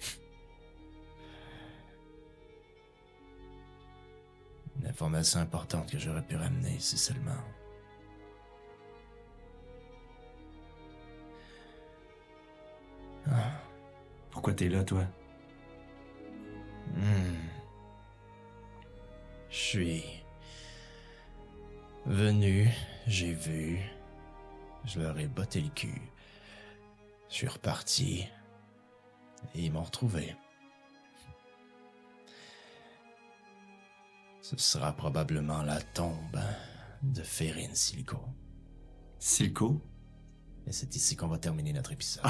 [SPEAKER 1] Une information importante que j'aurais pu ramener, si seulement. Ah.
[SPEAKER 6] Pourquoi t'es là, toi?
[SPEAKER 1] Hmm. Je suis venu, j'ai vu, je leur ai botté le cul. Je suis reparti et ils m'ont retrouvé. Ce sera probablement la tombe de Ferrin Silco.
[SPEAKER 6] Silco?
[SPEAKER 1] Et c'est ici qu'on va terminer notre épisode.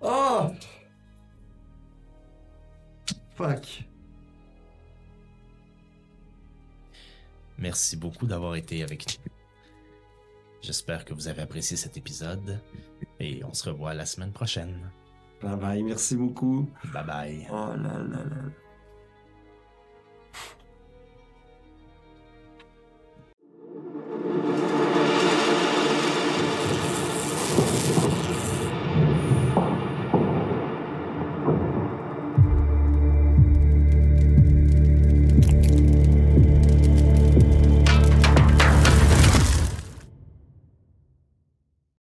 [SPEAKER 6] Oh! Fuck.
[SPEAKER 1] Merci beaucoup d'avoir été avec nous. J'espère que vous avez apprécié cet épisode et on se revoit la semaine prochaine.
[SPEAKER 6] Bye bye, merci beaucoup.
[SPEAKER 1] Bye bye.
[SPEAKER 6] Oh là là là.